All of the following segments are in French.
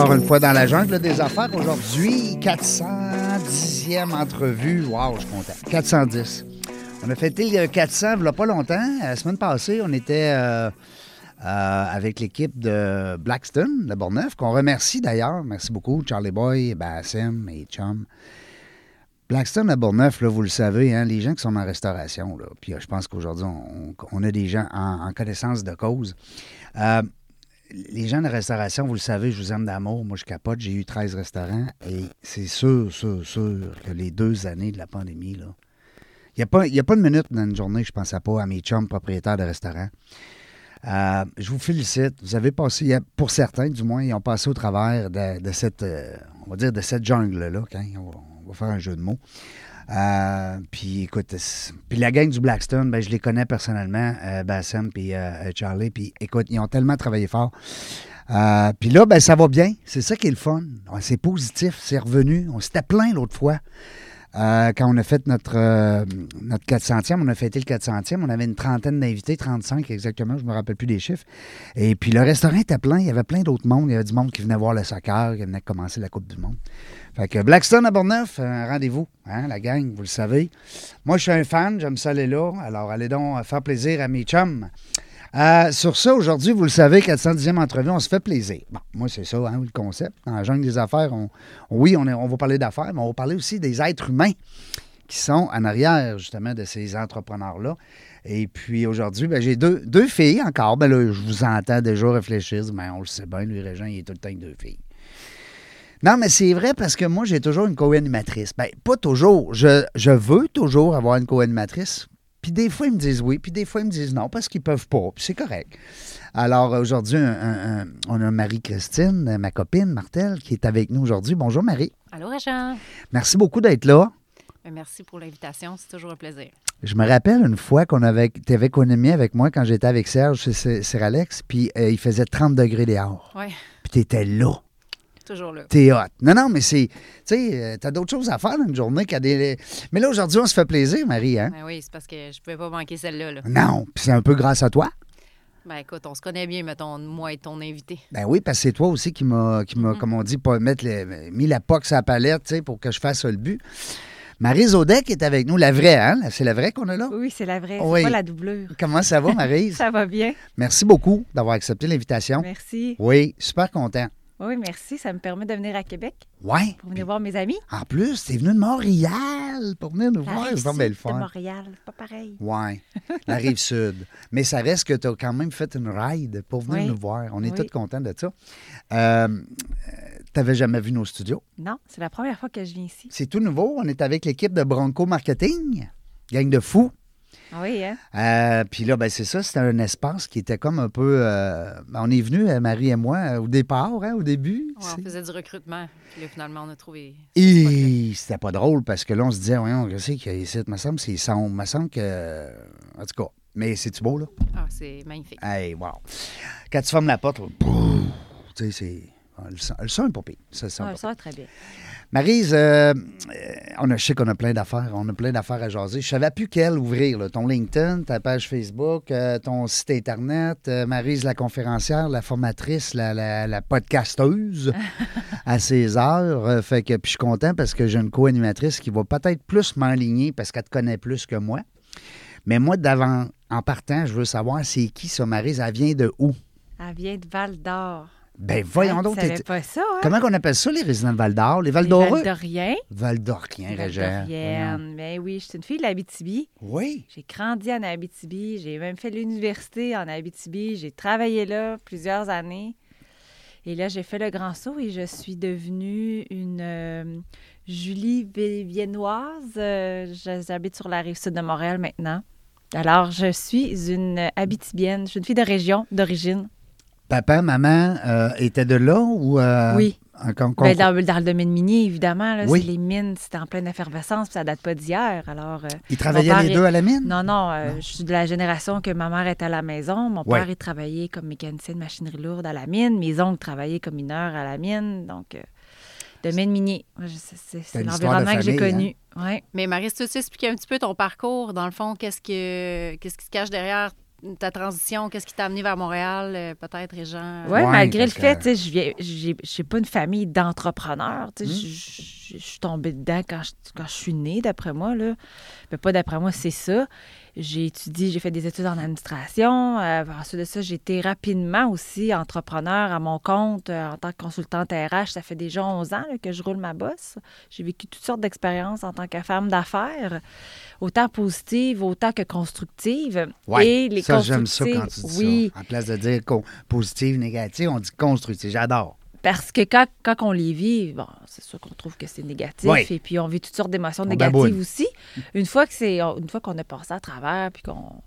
Encore une fois dans la jungle des affaires. Aujourd'hui, 410e entrevue. Wow, je suis content. 410. On a fêté le 400 il n'y a pas longtemps. La semaine passée, on était euh, euh, avec l'équipe de Blackstone, de Bourneuf, qu'on remercie d'ailleurs. Merci beaucoup, Charlie Boy, Bassim et Chum. Blackstone à Bourneuf, là, vous le savez, hein, les gens qui sont en restauration, puis euh, je pense qu'aujourd'hui, on, a des gens en, connaissance de cause. Les gens de restauration, vous le savez, je vous aime d'amour. Moi, je capote. J'ai eu 13 restaurants et c'est sûr, sûr, sûr que les deux années de la pandémie, là, il n'y a, pas- une minute dans une journée que je ne pensais pas à mes chums propriétaires de restaurants. Euh, je vous félicite. Vous avez passé, pour certains du moins, ils ont passé au travers de, de cette, euh, on va dire, de cette jungle-là. quand on va faire un jeu de mots. Euh, puis écoute, puis la gang du Blackstone, ben, je les connais personnellement, euh, Bassem puis euh, Charlie. Puis écoute, ils ont tellement travaillé fort. Euh, puis là, ben, ça va bien. C'est ça qui est le fun. C'est positif, c'est revenu. On s'était plein l'autre fois. Euh, quand on a fait notre, euh, notre 400e, on a fêté le 400e, on avait une trentaine d'invités, 35 exactement, je me rappelle plus des chiffres. Et puis le restaurant était plein, il y avait plein d'autres mondes, il y avait du monde qui venait voir le soccer, qui venait commencer la Coupe du Monde. Fait que Blackstone à Bourneuf, un rendez-vous, hein, la gang, vous le savez. Moi, je suis un fan, j'aime ça aller là, alors allez donc faire plaisir à mes chums. Euh, sur ça, aujourd'hui, vous le savez, 410e entrevue, on se fait plaisir. Bon, moi, c'est ça, hein, le concept. Dans la jungle des affaires, oui, on, va parler d'affaires, mais on va parler aussi des êtres humains qui sont en arrière, justement, de ces entrepreneurs-là. Et puis aujourd'hui, ben, j'ai deux, filles encore. Ben je vous entends déjà réfléchir. Ben, on le sait bien, lui, Régent, il est tout le temps avec deux filles. Non, mais c'est vrai parce que moi, j'ai toujours une co-animatrice. Ben, pas toujours. Je, je veux toujours avoir une co-animatrice. Puis des fois, ils me disent oui, puis des fois, ils me disent non, parce qu'ils peuvent pas. Puis c'est correct. Alors, aujourd'hui, on a Marie-Christine, ma copine, Martel, qui est avec nous aujourd'hui. Bonjour, Marie. Allô, Régent. Merci beaucoup d'être là. Ben, Merci pour l'invitation. C'est toujours un plaisir. Je me rappelle une fois qu'on avait, tu avais économisé avec moi quand j'étais avec Serge chez Alex, puis euh, il faisait 30 degrés dehors. Oui, Puis tu étais là. Toujours là. T'es hot. Non, non, mais c'est. Tu sais, euh, t'as d'autres choses à faire dans une journée qu'à des. Mais là, aujourd'hui, on se fait plaisir, Marie, hein? Ben oui, c'est parce que je pouvais pas manquer celle-là. Là. Non, puis c'est un peu grâce à toi. Ben écoute, on se connaît bien, mettons, moi et ton invité. Ben oui, parce que c'est toi aussi qui m'a, qui m'a Mhm. comme on dit, pas mettre le- mis la poque sur la palette, tu sais, pour que je fasse le but. Marie Zodek est avec nous, la vraie, hein? C'est la vraie qu'on a là? Oui, c'est la vraie. Oui. C'est pas la doublure. Comment ça va, Marie? Ça va bien. Merci beaucoup d'avoir accepté l'invitation. Merci. Oui, super content. Oui, merci. Ça me permet de venir à Québec Ouais. pour venir voir mes amis. En plus, t'es venu de Montréal pour venir nous La voir. C'est donc bien le sud de fun. Montréal, c'est pas pareil. Oui, la rive sud. Mais ça reste que tu as quand même fait une ride pour venir Oui. nous voir. On est Oui. tous contents de ça. Euh, tu n'avais jamais vu nos studios? Non, c'est la première fois que je viens ici. C'est tout nouveau. On est avec l'équipe de Bronco Marketing, gang de fous. Ah oui, hein? Euh, Puis là, ben, c'est ça, c'était un espace qui était comme un peu. euh, ben, on est venu, Marie et moi, euh, au départ, hein, au début. Ouais, on faisait du recrutement. Puis là, finalement, on a trouvé. Et c'était pas drôle parce que là, on se disait, voyons, qu'est-ce qu'il y a ici? Il me semble que c'est sombre. Il me semble que. En tout cas, mais c'est-tu beau, là? Ah, c'est magnifique. Hey, wow. Quand tu fermes la porte, là, boum, tu sais, c'est. Ah, Le son, le son est pas pire. Ça, Ah, va très bien. Maryse, euh, euh, on a, je sais qu'on a plein d'affaires. On a plein d'affaires à jaser. Je savais plus quelle ouvrir. là. Ton LinkedIn, ta page Facebook, euh, ton site Internet, euh, Maryse la conférencière, la formatrice, la, la- la podcasteuse à ses heures. Fait que, puis je suis content parce que j'ai une co-animatrice qui va peut-être plus m'enligner parce qu'elle te connaît plus que moi. Mais moi, d'avant, en partant, je veux savoir c'est qui ça, Maryse? Elle vient de où? Elle vient de Val d'Or. Ben voyons donc. Tu savais t'es- pas ça, hein? Comment on appelle ça, les résidents de Val-d'Or? Les Val Val-d'Oreux? d'Orien. Val-d'Orien, Régent. Val Mais oui, je suis une fille de l'Abitibi. Oui. J'ai grandi en Abitibi. J'ai même fait l'université en Abitibi. J'ai travaillé là plusieurs années. Et là, j'ai fait le grand saut et je suis devenue une euh, Julie Vi- Viennoise. Euh, J'habite sur la rive sud de Montréal maintenant. Alors, je suis une Abitibienne. Je suis une fille de région, d'origine. Papa, maman euh, étaient de là ou. euh, Oui. en con- Ben, dans, dans le domaine minier, évidemment. Là, Oui. les mines, c'était en pleine effervescence, puis ça date pas d'hier. Alors, euh, Ils travaillaient les est- deux à la mine? non, non, euh, je suis de la génération que ma mère était à la maison. Mon Ouais. père, il travaillait comme mécanicien de machinerie lourde à la mine. Mes oncles travaillaient comme mineurs à la mine. Donc, euh, domaine minier. C'est- l'environnement que j'ai hein? connu. Ouais. Mais Marie, si tu veux expliquer un petit peu ton parcours, dans le fond, qu'est-ce que qu'est-ce qui se cache derrière ta transition? Qu'est-ce qui t'a amené vers Montréal, euh, peut-être, Régent? Oui, Ouais, malgré le fait, que- tu sais, je viens, j'ai j'ai pas une famille d'entrepreneurs. tu sais, Hmm. Je suis tombée dedans quand je, quand je suis née, d'après moi. Là. Mais pas d'après moi, c'est ça. J'ai étudié, j'ai fait des études en administration. Euh, ensuite de ça, j'ai été rapidement aussi entrepreneur à mon compte euh, en tant que consultante RH. Ça fait déjà 11 ans là, que je roule ma bosse. J'ai vécu toutes sortes d'expériences en tant que femme d'affaires, autant positives, autant que constructives. Et les ça, j'aime ça quand tu dis oui, ça. En place de dire positive, négative, on dit constructive. J'adore. Parce que quand, quand on les vit, bon, c'est sûr qu'on trouve que c'est négatif. Oui. Et puis on vit toutes sortes d'émotions On négatives baboune. aussi. Une fois que c'est une fois qu'on a passé à travers puis qu'on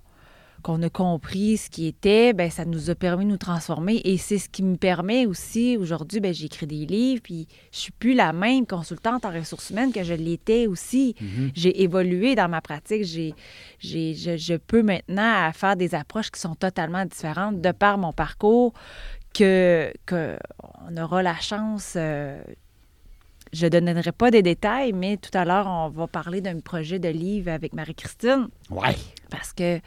qu'on a compris ce qui était, ben ça nous a permis de nous transformer. Et c'est ce qui me permet aussi, aujourd'hui, ben j'écris des livres, puis je suis plus la même consultante en ressources humaines que je l'étais aussi. J'ai évolué dans ma pratique. J'ai, j'ai, je, je peux maintenant faire des approches qui sont totalement différentes de par mon parcours, que, que on aura la chance... euh, je ne donnerai pas des détails, mais tout à l'heure, on va parler d'un projet de livre avec Marie-Christine Ouais. parce que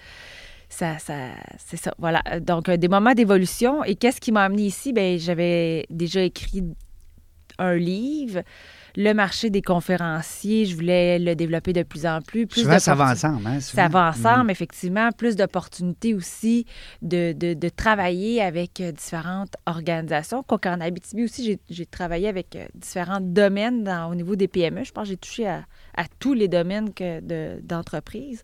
ça, ça c'est ça. Voilà. Donc, euh, des moments d'évolution. Et qu'est-ce qui m'a amené ici? Bien, j'avais déjà écrit un livre. Le marché des conférenciers, je voulais le développer de plus en plus. plus Souvent, ça va ensemble. Hein, ça va ensemble, effectivement. Plus d'opportunités aussi de, de- de travailler avec euh, différentes organisations. Quoique en Abitibi aussi, j'ai- travaillé avec euh, différents domaines dans- au niveau des PME. Je pense que j'ai touché à, à tous les domaines de- d'entreprise.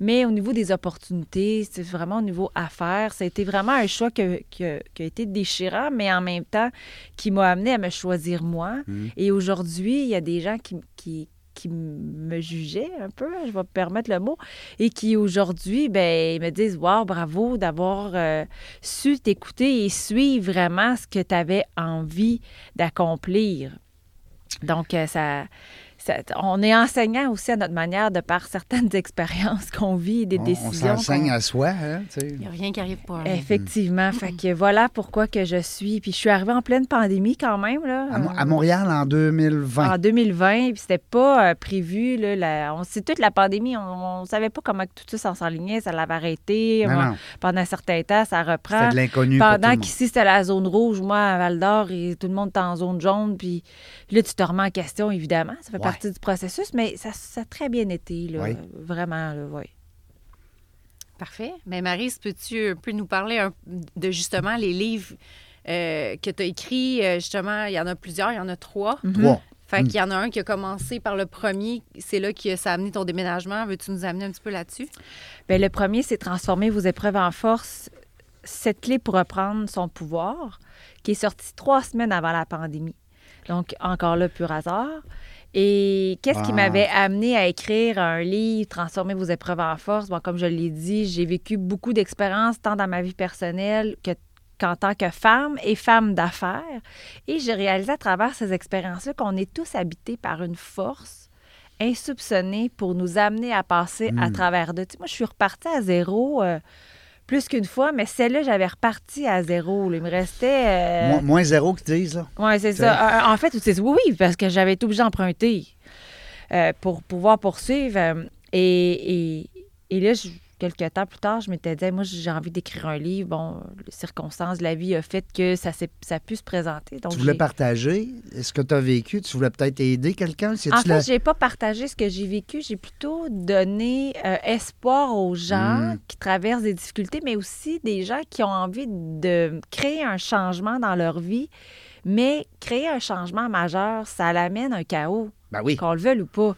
Mais au niveau des opportunités, c'est vraiment au niveau affaires. Ça a été vraiment un choix que- que- qui a été déchirant, mais en même temps qui m'a amené à me choisir moi. Mhm. Et aujourd'hui, il y a des gens qui, qui, me jugeaient un peu, je vais me permettre le mot, et qui aujourd'hui, ben, me disent Wow, bravo d'avoir euh, su t'écouter et suivre vraiment ce que tu avais envie d'accomplir. Donc, euh, ça- on est enseignant aussi à notre manière de par certaines expériences qu'on vit et des On- décisions. On s'enseigne qu'on- à soi. Hein, tu sais. Il n'y a rien qui arrive pour rien. Effectivement. Fait que voilà pourquoi que je suis. Puis je suis arrivée en pleine pandémie quand même. Là, à, Mo- Euh, à Montréal en 2020. en 2020, puis c'était pas euh, prévu. Là, la- on sait toute la pandémie, on, on savait pas comment tout ça s'en s'enlignait, ça l'avait arrêté. non, Moi, non. Pendant un certain temps, ça reprend. C'était de l'inconnu pour tout le Pendant qu'ici, c'était la zone rouge, moi, à Val-d'Or, et tout le monde est en zone jaune, puis là, tu te remets en question, évidemment. Ça fait. Partie du processus, mais ça, ça a très bien été, là, Oui. vraiment, là, oui. Parfait. Mais Marie, peux-tu un peu nous parler un- de justement les livres euh, que tu as écrits? Euh, Justement, il y en a plusieurs, il y en a trois. Trois. Fait Mm. qu'il y en a un qui a commencé par le premier. C'est là que ça a amené ton déménagement. Veux-tu nous amener un petit peu là-dessus? Bien, le premier, c'est transformer vos épreuves en force. Cette clé pour reprendre son pouvoir, qui est sorti trois semaines avant la pandémie. Donc, encore là, pur hasard. Et qu'est-ce qui m'avait amené à écrire un livre, Transformer vos épreuves en force? Bon, comme je l'ai dit, j'ai vécu beaucoup d'expériences, tant dans ma vie personnelle que qu'en tant que femme et femme d'affaires. Et j'ai réalisé à travers ces expériences-là qu'on est tous habités par une force insoupçonnée pour nous amener à passer à Mm. travers de. Tu sais, moi, je suis repartie à zéro euh, plus qu'une fois, mais celle-là, j'avais reparti à zéro. là. Il me restait. euh, Moins, moins zéro qu'ils disent, là. oui, c'est ça. Euh, En fait, oui, oui, parce que j'avais été obligée d'emprunter euh, pour pouvoir poursuivre. euh, et, et, et là, je- quelques temps plus tard, je m'étais dit, moi, j'ai envie d'écrire un livre. Bon, les circonstances de la vie a fait que ça, ça a pu se présenter. Donc, tu voulais partager ce que tu as vécu. Tu voulais peut-être aider quelqu'un? En fait, j'ai pas partagé ce que j'ai vécu. J'ai plutôt donné euh, espoir aux gens Mm. qui traversent des difficultés, mais aussi des gens qui ont envie de créer un changement dans leur vie. Mais créer un changement majeur, ça l'amène un chaos, Ben oui. qu'on le veuille ou pas.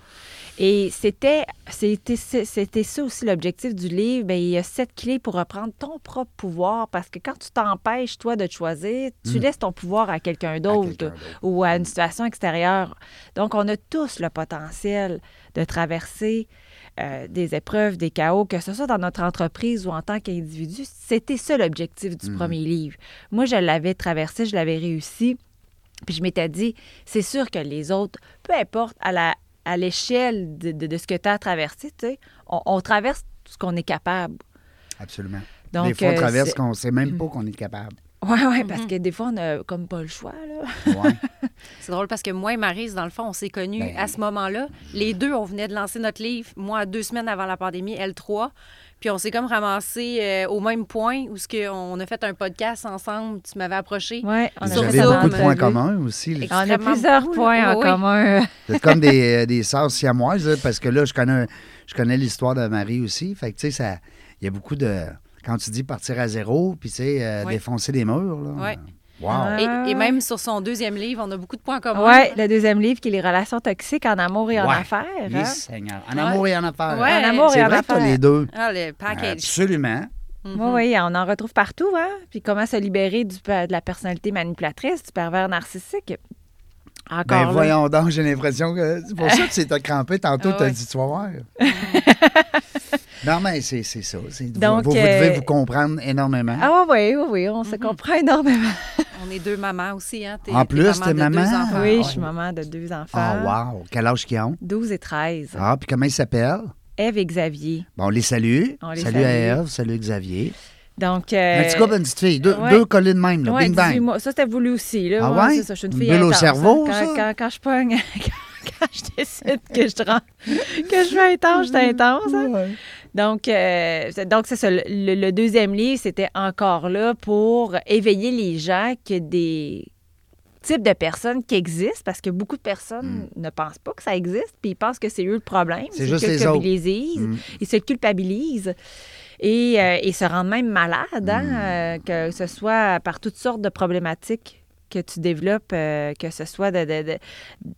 Et c'était, c'était, c'était ça aussi l'objectif du livre. Bien, il y a sept clés pour reprendre ton propre pouvoir parce que quand tu t'empêches, toi, de te choisir, tu Mm. laisses ton pouvoir à quelqu'un d'autre ou à une situation extérieure. Donc, on a tous le potentiel de traverser euh, des épreuves, des chaos, que ce soit dans notre entreprise ou en tant qu'individu. C'était ça l'objectif du Mhm. premier livre. Moi, je l'avais traversé, je l'avais réussi. Puis je m'étais dit, c'est sûr que les autres, peu importe à la à l'échelle de, de- de ce que tu as traversé, tu sais, on, on traverse ce qu'on est capable. Absolument. Donc, des fois, on euh, traverse c'est- qu'on ne sait même pas qu'on est capable. Oui, oui, parce que des fois, on n'a comme pas le choix. Là. Ouais. C'est drôle parce que moi et Marise, dans le fond, on s'est connus Ben. à ce moment-là. Les deux, on venait de lancer notre livre, moi, deux semaines avant la pandémie, elle trois. Puis on s'est comme ramassés euh, au même point où ce que on a fait un podcast ensemble. Tu m'avais approché. Ouais, on a beaucoup de points communs aussi. On a plusieurs points en oui. commun. Êtes comme des, euh, des sœurs siamoises, là, parce que là, je connais, je connais l'histoire de Marie aussi. Fait que, tu sais, ça- il y a beaucoup de. Quand tu dis partir à zéro, puis, tu sais, euh, Oui. défoncer des murs, là. Ouais. Wow. Ah. Et, et même sur son deuxième livre, on a beaucoup de points communs. Oui, le deuxième livre qui est Les relations toxiques en amour et en Ouais. affaires. Oui, hein. Seigneur. En amour et en affaires. Ouais. En amour et C'est en vrai affaires. les deux. Ah, le package. Absolument. Mhm. Oui, oui, on en retrouve partout. Hein? Puis comment se libérer du, de la personnalité manipulatrice, du pervers narcissique. Encore Ben là. voyons donc, j'ai l'impression que c'est pour ça que c'est t'as crampé tantôt, Ah t'as ouais. dit tu vas voir. non, mais c'est c'est ça. c'est- vous- Donc, vous, vous euh, devez vous comprendre énormément. Ah oui, oui, oui, on Mhm. se comprend énormément. On est deux mamans aussi. Hein? T'es- En plus, maman t'es de deux maman? enfants. oui, je suis maman de deux enfants. Ah, wow. Quel âge qu'ils ont? 12 et 13. Ah, puis comment ils s'appellent? Ève et Xavier. Bon, on les salue. On les salut à. Ève, salut Xavier. Donc. euh, Un petit gars, une petite fille. Deux, ouais. deux collés de même, là. ouais, Bing bang. 18 mois. Ça, c'était voulu aussi. Là. Ah Ouais, ouais? c'est ça, je suis une Une fille bulle au cerveau, hein. ça? Quand, quand, quand je pogne, quand, je décide que je, rends- que je suis intense, je suis intense. hein. Donc, euh, donc c'est ça. Le, le deuxième livre, c'était encore là pour éveiller les gens que des types de personnes qui existent, parce que beaucoup de personnes ne pensent pas que ça existe, puis ils pensent que c'est eux le problème. Hmm. C'est Ils juste se les autres. culpabilisent. Mm. Ils se culpabilisent. Et, euh, et se rendent même malades, hein, Hmm. euh, que ce soit par toutes sortes de problématiques que tu développes, euh, que ce soit de, de- de-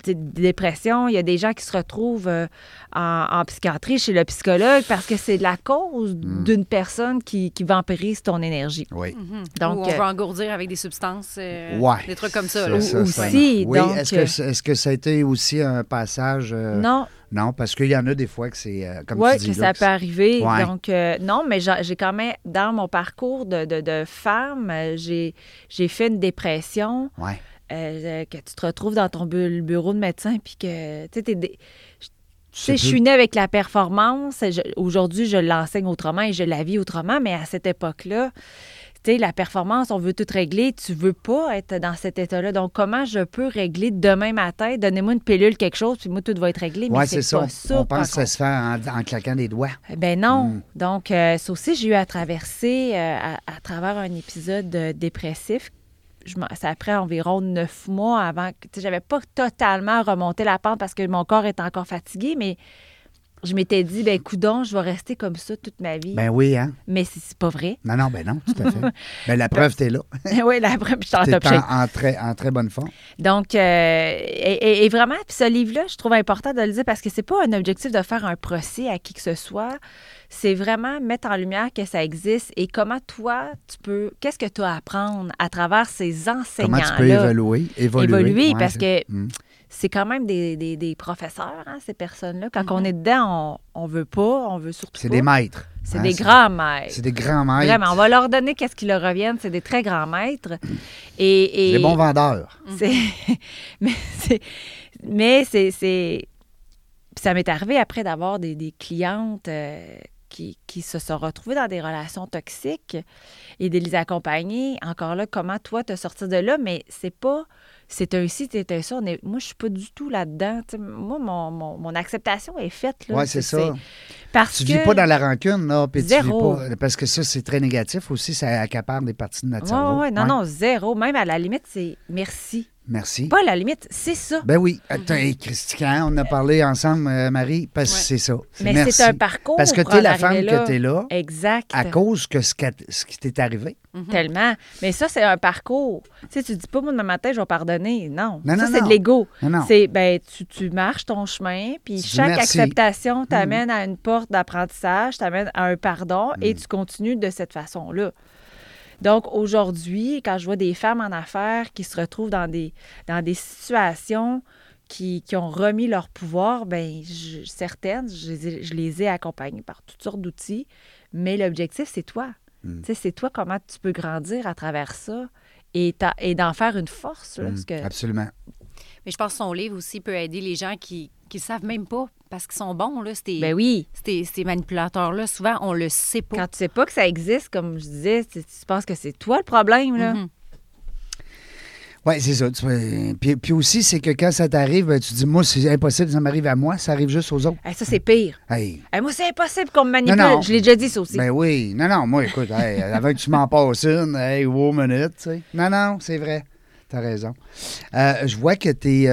de- de dépression. Il y a des gens qui se retrouvent euh, en, en psychiatrie chez le psychologue parce que c'est la cause Hmm. d'une personne qui, qui vampirise ton énergie. Oui. Mhm. Donc, Ou on euh, veut engourdir avec des substances, euh, Ouais. des trucs comme ça. Ça, là. ça, ça. Aussi, Oui, donc, est-ce que, que ça a été aussi un passage. euh, Non, Non, parce qu'il y en a des fois que c'est. euh, comme oui, tu dis. que là, ça peut arriver. Ouais. Donc, euh, non, mais j'ai quand même, dans mon parcours de, de, de femme, euh, j'ai fait une dépression. Ouais. euh, que tu te retrouves dans ton bu- bureau de médecin, puis que, tu sais, je suis née avec la performance. Aujourd'hui, je l'enseigne autrement et je la vis autrement, mais à cette époque-là, sais, la performance, on veut tout régler. Tu veux pas être dans cet état-là. Donc, comment je peux régler demain matin? Donnez-moi une pilule, quelque chose, puis moi, tout va être réglé. Oui, c'est ça. ça. On pense que ça se fait en, en claquant des doigts. ben non. Mm. Donc, euh, ça aussi, j'ai eu à traverser euh, à, à travers un épisode euh, dépressif. Je ça après environ neuf mois avant que j'avais pas totalement remonté la pente parce que mon corps était encore fatigué, mais je m'étais dit, ben coudon, je vais rester comme ça toute ma vie. Ben oui, hein? mais c'est c'est pas vrai. Non, non, ben non, tout à fait. ben la preuve, t'es là. oui, après, puis je suis en top shape. en, en très, en très bonne forme. Donc, euh, et, vraiment, puis ce livre-là, je trouve important de le dire parce que c'est pas un objectif de faire un procès à qui que ce soit. C'est vraiment mettre en lumière que ça existe et comment toi, tu peux. Qu'est-ce que tu as à apprendre à travers ces enseignants-là? Comment tu peux évoluer? Évoluer, Évoluer, Ouais, parce que. C'est quand même des, des- des professeurs, hein, ces personnes-là. Quand on est dedans, on, on veut pas, on veut surtout C'est des maîtres. C'est hein, des grands maîtres. C'est des grands maîtres. Vraiment, on va leur donner qu'est-ce qui leur revienne. C'est des très grands maîtres. Et, et- Des bons vendeurs. mais c'est. Ça m'est arrivé après d'avoir des, des clientes euh, qui, qui se sont retrouvées dans des relations toxiques et de les accompagner. Encore là, comment toi te sortir de là, mais c'est pas. C'est un ci, c'est un ça. On est- moi, je suis pas du tout là-dedans. Moi, mon, mon, mon acceptation est faite. Oui, c'est ça. Parce Tu que. vis pas dans la rancune, là, puis tu vis Zéro. pas. Parce que ça, c'est très négatif aussi, ça accapare des parties de notre cerveau. oui, non, Ouais. non, zéro. Même à la limite, c'est merci. Merci. Pas à la limite, c'est ça. Ben oui. Attends, hey, Christian, on a parlé ensemble, euh, Marie, parce que Ouais. c'est ça. Mais Merci. c'est un parcours. Parce que tu es la femme que tu es là Exact. à cause que ce, qui t'est arrivé. Tellement. Mais ça, c'est un parcours. Tu sais, tu dis pas, moi, demain matin, je vais pardonner. Non. Non, ça, non, c'est de l'ego. Non, non. C'est, ben, tu, tu marches ton chemin, puis Tu chaque merci. Mm. acceptation t'amène à une porte d'apprentissage, t'amène à un pardon, et Mm. tu continues de cette façon-là. Donc, aujourd'hui, quand je vois des femmes en affaires qui se retrouvent dans des, dans des situations qui, qui ont remis leur pouvoir, ben je- certaines, je les, ai, je les ai accompagnées par toutes sortes d'outils, mais l'objectif, c'est toi. Mm. Tu sais, c'est toi comment tu peux grandir à travers ça et, ta- et d'en faire une force. Là, Mm, parce que, Absolument. Mais je pense que son livre aussi peut aider les gens qui ne savent même pas parce qu'ils sont bons. Là, ces, ben oui, ces, ces manipulateurs-là, souvent, on le sait pas. quand tu sais pas que ça existe, comme je disais, tu, tu penses que c'est toi le problème. Là. Mhm. Oui, c'est ça. Puis, puis aussi, c'est que quand ça t'arrive, ben, tu dis, moi, c'est impossible, ça m'arrive à moi, ça arrive juste aux autres. Hey, ça, c'est pire. Hey, Hey, moi, c'est impossible qu'on me manipule. Non, non. Je l'ai déjà dit, ça aussi. ben oui. Non, non, moi, écoute, hey, avant que tu m'en passes une, hey, wow, minute, tu sais. Non, non, c'est vrai. T'as raison. Euh, je vois que tu es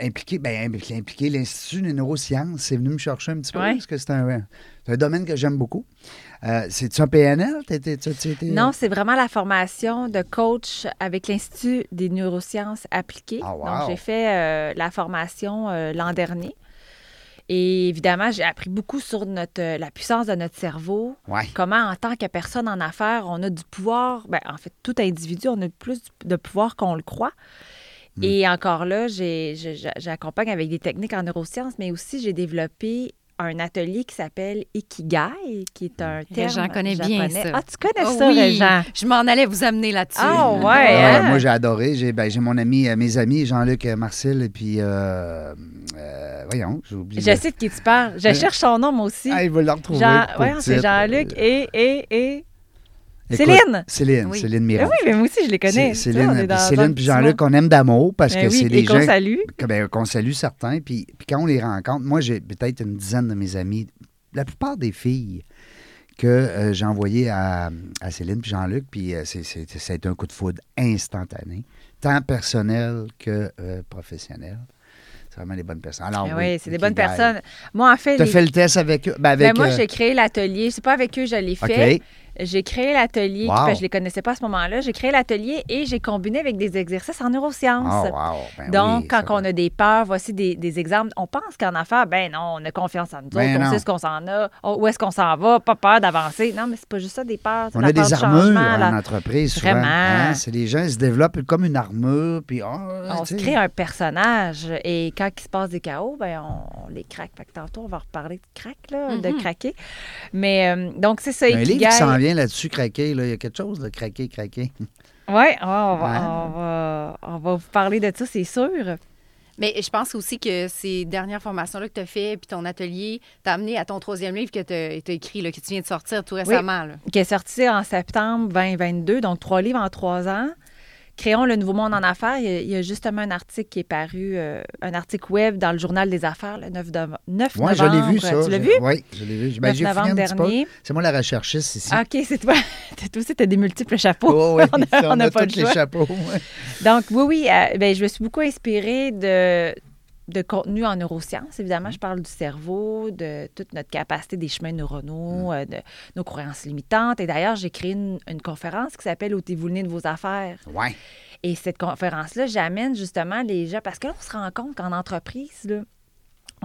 impliqué, ben, impliqué. L'Institut des neurosciences, c'est venu me chercher un petit peu, Ouais. parce que c'est un, domaine que j'aime beaucoup. Euh, C'est-tu un PNL? Non, c'est vraiment la formation de coach avec l'Institut des neurosciences appliquées. Ah, wow. Donc, j'ai fait euh, la formation euh, l'an dernier. Et évidemment, j'ai appris beaucoup sur notre, euh, la puissance de notre cerveau. Ouais. Comment, en tant que personne en affaires, on a du pouvoir. Ben, en fait, tout individu, on a plus de pouvoir qu'on le croit. Hmm. Et encore là, j'accompagne avec des techniques en neurosciences, mais aussi j'ai développé un atelier qui s'appelle Ikigai, qui est un terme connaît bien japonais. ça. Ah, tu connais Oh ça, oui, Régent? Je m'en allais vous amener là-dessus. Ah, ouais, Ouais, hein? moi, j'ai adoré. J'ai ben, j'ai mon ami, euh, mes amis, Jean-Luc euh, Marcel, et puis, euh, euh, voyons, j'ai oublié. Je sais de qui tu parles. Je cherche son nom, moi aussi. Ah, il va le retrouver. Jean... ouais, c'est. Jean-Luc et, et, et... Écoute, Céline! Céline, Oui. Céline Ben Mirand. oui, mais moi aussi, je les connais. Céline, un Céline puis Jean-Luc, monde. on aime d'amour parce Ben que oui, c'est des qu'on gens salue. que- ben, qu'on salue certains. Puis, puis quand on les rencontre, moi, j'ai peut-être une dizaine de mes amis, la plupart des filles que euh, j'ai envoyées à, à Céline puis Jean-Luc, puis euh, c'est, c'est, ça a été un coup de foudre instantané, tant personnel que euh, professionnel. C'est vraiment des bonnes personnes. Alors, Ben oui, oui, c'est des bonnes personnes. Moi, en fait, Tu as les- fait le test avec eux? Ben, ben, moi, euh, j'ai créé l'atelier. C'est pas avec eux, je l'ai fait. OK. J'ai créé l'atelier, Wow. que je les connaissais pas à ce moment-là. J'ai créé l'atelier et j'ai combiné avec des exercices en neurosciences. Oh, wow. Ben Donc, oui, quand on a des peurs, voici des, des exemples. On pense qu'en affaires, ben non, on a confiance en nous Ben autres, on sait ce qu'on s'en a, on- où est-ce qu'on s'en va, pas peur d'avancer. Non, mais c'est pas juste ça, des peurs. c'est On a des armures changement, en entreprise, souvent. Vraiment. Hein? C'est les gens ils se développent comme une armure, puis oh, On se crée un personnage et quand il se passe des chaos, ben on, on les craque. Fait que tantôt, on va reparler de crack, là, de Mhm. craquer. Mais euh, donc, c'est ça, un livre qui s'en là-dessus, craquer. Là. Il y a quelque chose de craquer, craquer. Oui, ouais, on, va, Ouais. on, va, on va vous parler de ça, c'est sûr. Mais je pense aussi que ces dernières formations-là que tu as fait, puis ton atelier, t'a amené à ton troisième livre que tu as, écrit, là, que tu viens de sortir tout récemment. là. qui est sorti en septembre 2022, donc trois livres en trois ans. Créons le nouveau monde en affaires. Il y a, il y a justement un article qui est paru, euh, un article web dans le journal des affaires le 9, de- 9 Moi, je novembre. l'ai vu, ça. Tu l'as Je- vu? Oui, je l'ai vu. Ben, 9 j'ai fouillé novembre dernier. C'est moi la recherchiste ici. Ah, OK, c'est toi. toi aussi, tu as des multiples chapeaux. Oh, oui, on n'a pas tous le les chapeaux. ouais. Donc, oui, oui, euh, ben, je me suis beaucoup inspirée de, de contenu en neurosciences. Évidemment, je parle du cerveau, de toute notre capacité des chemins neuronaux, euh, de nos croyances limitantes. Et d'ailleurs, j'ai créé une, une conférence qui s'appelle Ôtez-vous le nez de vos affaires. Ouais. Et cette conférence-là, j'amène justement les gens, parce que là, on se rend compte qu'en entreprise, là,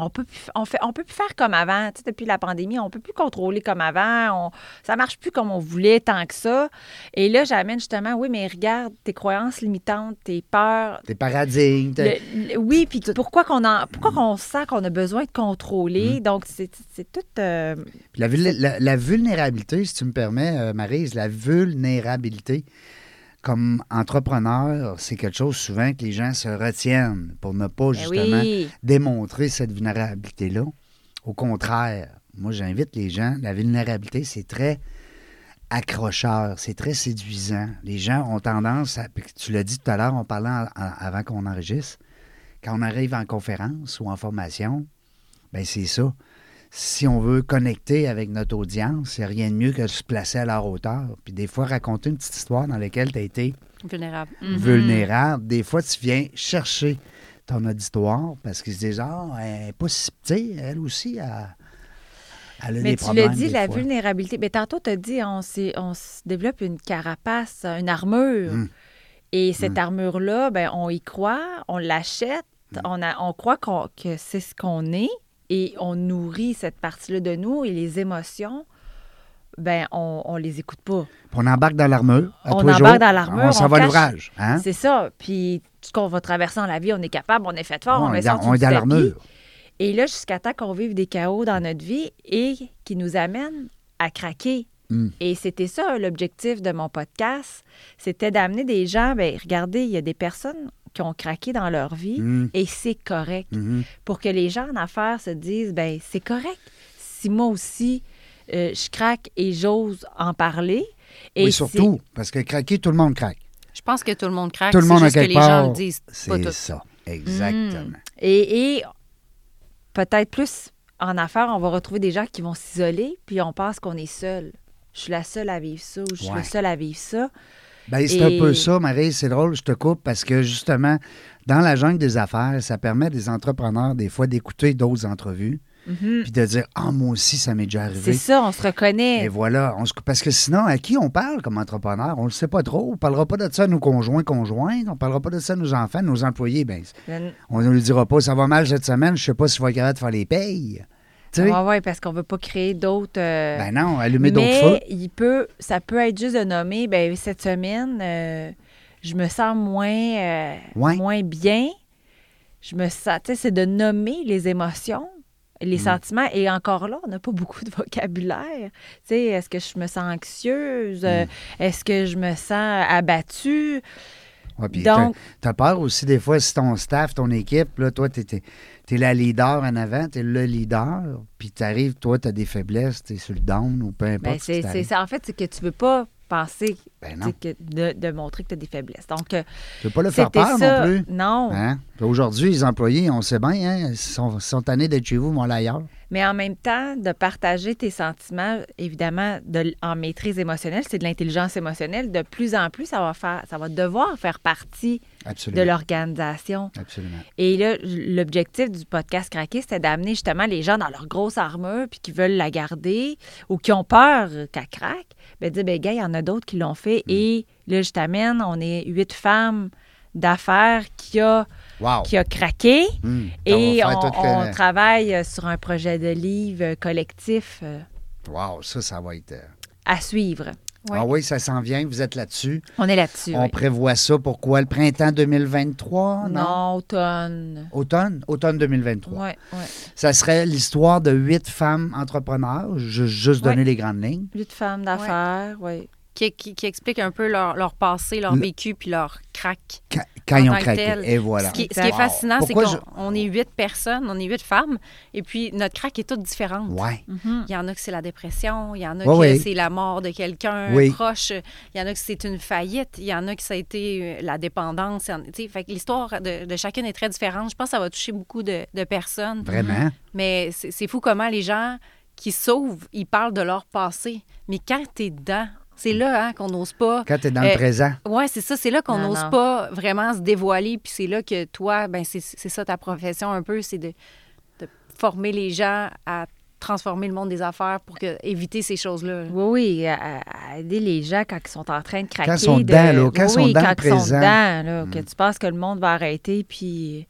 on peut plus, on fait, on peut plus faire comme avant. Tu sais, depuis la pandémie, on peut plus contrôler comme avant. On, ça marche plus comme on voulait tant que ça. Et là, j'amène justement, oui, mais regarde tes croyances limitantes, tes peurs. Tes paradigmes. t'es- Le- le- oui, puis pourquoi qu'on en, pourquoi qu'on sent qu'on a besoin de contrôler? Donc, c'est c'est tout. euh, la, vul- la- la vulnérabilité, si tu me permets, euh, Maryse, la vulnérabilité, comme entrepreneur, c'est quelque chose souvent que les gens se retiennent pour ne pas ben justement oui. démontrer cette vulnérabilité-là. Au contraire, moi, j'invite les gens. La vulnérabilité, c'est très accrocheur, c'est très séduisant. Les gens ont tendance à. Tu l'as dit tout à l'heure, on parlait en- en- avant qu'on enregistre. Quand on arrive en conférence ou en formation, ben c'est ça. Si on veut connecter avec notre audience, il n'y a rien de mieux que de se placer à leur hauteur. Puis des fois, raconter une petite histoire dans laquelle tu as été Vulnérable. vulnérable, des fois, tu viens chercher ton auditoire parce qu'ils se disent Ah, elle n'est pas si. Sais, elle aussi, elle, elle a Mais des tu l'as dit, des la fois. vulnérabilité. Mais tantôt, tu as dit, on, se développe une carapace, une armure. Mm. Et cette armure-là, ben, on y croit, on l'achète, Mm. on, a- on croit que c'est ce qu'on est et on nourrit cette partie-là de nous et les émotions, ben, on, on les écoute pas. Puis on embarque dans l'armure. On embarque jours. dans l'armure, On s'en va l'ouvrage. Hein? C'est ça. Puis, tout ce qu'on va traverser dans la vie, on est capable, on est fait fort, on on est dans, on est l'armure. Et là, jusqu'à temps qu'on vive des chaos dans notre vie et qui nous amènent à craquer. Mm. Et c'était ça l'objectif de mon podcast, c'était d'amener des gens, ben regardez, il y a des personnes qui ont craqué dans leur vie Mm. et c'est correct. Mhm. Pour que les gens en affaires se disent, ben c'est correct. Si moi aussi, euh, je craque et j'ose en parler. Et oui, surtout, parce que craquer, tout le monde craque. Je pense que tout le monde craque. Tout le monde, que quelque les gens le disent C'est tout. ça, exactement. Mm. Et, et peut-être plus en affaires, on va retrouver des gens qui vont s'isoler, puis on pense qu'on est seul. Je suis la seule à vivre ça, ou je suis Ouais. le seul à vivre ça. Ben, c'est Et- un peu ça, Marie. C'est drôle, je te coupe parce que justement, dans la jungle des affaires, ça permet à des entrepreneurs, des fois, d'écouter d'autres entrevues Mhm. puis de dire Ah, moi aussi, ça m'est déjà C'est arrivé. ça, on se reconnaît. Et voilà. On se- Parce que sinon, à qui on parle comme entrepreneur? On ne le sait pas trop. On ne parlera pas de ça à nos conjoints, conjointes. On ne parlera pas de ça à nos enfants, nos employés. Ben, Ben, on ne lui dira pas Ça va mal cette semaine, je ne sais pas si je vais être capable de faire les payes. Ouais, ouais, parce qu'on veut pas créer d'autres. euh, Ben non, allumer d'autres mais feux. il peut, ça peut être juste de nommer, ben cette semaine, euh, je me sens moins, euh, Ouais. moins bien. Je me sens, tu sais, c'est de nommer les émotions, les Mm. sentiments. Et encore là, on n'a pas beaucoup de vocabulaire. Tu sais, est-ce que je me sens anxieuse? Mm. Est-ce que je me sens abattue? Ouais, puis Donc- t'as- t'as peur aussi des fois si ton staff, ton équipe, là, toi, t'es es, la leader en avant, t'es le leader, puis t'arrives, toi, t'as des faiblesses, t'es sur le down ou peu importe. Ben, ce c'est, ça. En fait, c'est que tu veux pas penser Ben tu que de, de montrer que tu as des faiblesses. Donc, euh, tu veux pas le faire peur ça. non plus? Non. Hein? Aujourd'hui, les employés, on sait bien, hein, ils sont, sont tannés d'être chez vous, mais on ailleurs. Mais en même temps, de partager tes sentiments, évidemment, de, en maîtrise émotionnelle, c'est de l'intelligence émotionnelle. De plus en plus, ça va faire, ça va devoir faire partie de l'organisation. Absolument. Et là, l'objectif du podcast Craqué, c'était d'amener justement les gens dans leur grosse armure puis qui veulent la garder ou qui ont peur qu'elle craque. Ben, dire, ben, gars, il y en a d'autres qui l'ont fait. Mm. Et là, je t'amène, on est huit femmes d'affaires qui a, Wow. qui a craqué. Hum, Et on, on travaille euh, sur un projet de livre euh, collectif euh, Wow, ça, ça va être. à suivre. Ouais. Ah oui, ça s'en vient, vous êtes là-dessus. On est là-dessus. On oui. prévoit ça pour quoi? Le printemps 2023? Non? Non, automne. Automne? Automne 2023. Oui, oui. Ça serait l'histoire de huit femmes entrepreneurs. Je juste donner les grandes lignes. Huit femmes d'affaires, oui. Qui, qui, qui explique un peu leur, leur passé, leur Le- vécu, puis leur crack. Que craqué. Et voilà. Ce qui, ce qui est fascinant, c'est qu'on on est huit personnes, on est huit femmes, et puis notre crack est toute différente. Ouais. Mhm. Il y en a que c'est la dépression, il y en a Ouais, que c'est la mort de quelqu'un Oui. proche, il y en a que c'est une faillite, il y en a que ça a été euh, la dépendance. l'histoire de, de chacune est très différente. Je pense que ça va toucher beaucoup de, de personnes. Vraiment? Mais c'est c'est fou comment les gens qui sauvent, ils parlent de leur passé. Mais quand tu es dedans, c'est là hein, qu'on n'ose pas. Quand tu es dans Euh, le présent. Oui, c'est ça. C'est là qu'on n'ose pas vraiment se dévoiler. Puis c'est là que toi, ben c'est ça ta profession un peu, c'est de, de former les gens à transformer le monde des affaires pour que, éviter ces choses-là. Oui, oui, à, à aider les gens quand ils sont en train de craquer. Quand ils sont de- dedans, là, quand Oui, ils sont oui, dans le quand ils sont dedans, là, que Mm. tu penses que le monde va arrêter, puis...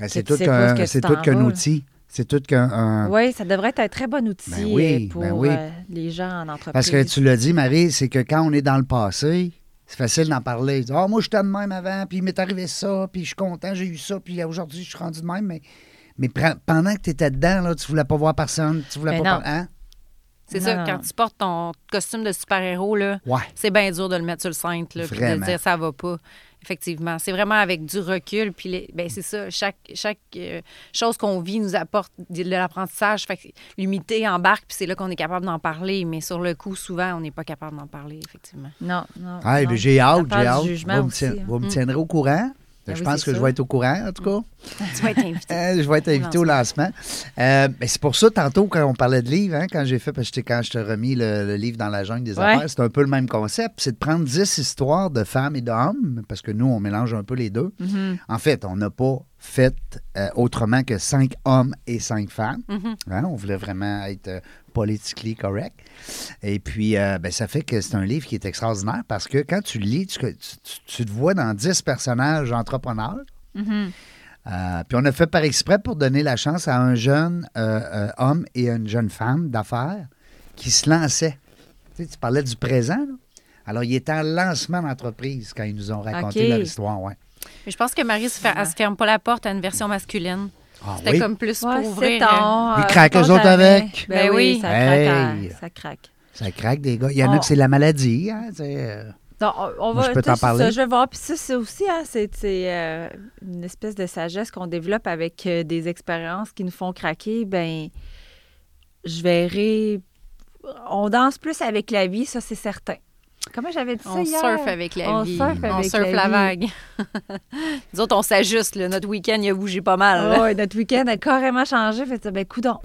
Ben, C'est tout qu'un outil. C'est tout qu'un. un- Oui, ça devrait être un très bon outil Ben oui, euh, pour ben oui. euh, les gens en entreprise. Parce que tu l'as dit, Marie, c'est que quand on est dans le passé, c'est facile d'en parler. Ah, moi, j'étais de même avant, puis il m'est arrivé ça, puis je suis content, j'ai eu ça, puis aujourd'hui, je suis rendu de même. Mais, mais pendant que tu étais dedans, là, tu voulais pas voir personne, tu voulais Ben pas. non. par- Hein? C'est ça, quand tu portes ton costume de super-héros, là, Ouais. c'est bien dur de le mettre sur le cintre, là, puis de Vraiment. dire ça va pas. Effectivement. C'est vraiment avec du recul. Puis, les- ben, c'est ça. Chaque, chaque euh, chose qu'on vit nous apporte de de l'apprentissage. Fait que l'humilité embarque, puis c'est là qu'on est capable d'en parler. Mais sur le coup, souvent, on n'est pas capable d'en parler, effectivement. Non, non. Ah, non. j'ai hâte, j'ai hâte. Vous me, tien- hein. vous me Mm. tiendrez au courant? Ben je oui, pense que je vais être au courant, en tout cas. Tu vas être invité. Euh, je vais être invité au lancement. Euh, ben, c'est pour ça, tantôt, quand on parlait de livres, hein, quand j'ai fait, parce que quand je t'ai remis le, le livre dans la jungle des Ouais. affaires, c'est un peu le même concept. C'est de prendre 10 histoires de femmes et d'hommes, parce que nous, on mélange un peu les deux. Mhm. En fait, on n'a pas fait euh, autrement que cinq hommes et cinq femmes. Mhm. Hein, on voulait vraiment être politically correct. Et puis, euh, ben, ça fait que c'est un livre qui est extraordinaire parce que quand tu le lis, tu, tu- tu te vois dans 10 personnages entrepreneurs. Mhm. Euh, puis on a fait par exprès pour donner la chance à un jeune euh, euh, homme et à une jeune femme d'affaires qui se lançaient. Tu, sais, tu parlais du présent. là. Alors, il était en lancement d'entreprise quand ils nous ont raconté leur histoire. Ouais. Mais je pense que Marie, se, elle se ferme pas la porte à une version masculine. Ah C'était oui? comme plus pour Ouais, c'est ouvrir. ton, euh, Ils craquent eux autres avec? Ben Ben oui, ça craque. hein. Ça craque. Ça craque des gars. Il y en a Oh. que c'est la maladie. Hein, euh. Non, on, Moi, va, je peux t'en parler. Ça, je vais voir. Puis ça, c'est aussi, hein, c'est c'est, euh, une espèce de sagesse qu'on développe avec euh, des expériences qui nous font craquer. Ben, je verrai. On danse plus avec la vie, ça, c'est certain. Comment j'avais dit ça On hier? surfe avec la On vie. surfe on avec surfe la la, vie. vague. Nous autres, on s'ajuste. Notre week-end, il a bougé pas mal. ouais, notre week-end a carrément changé. Fait que, ben, coudon.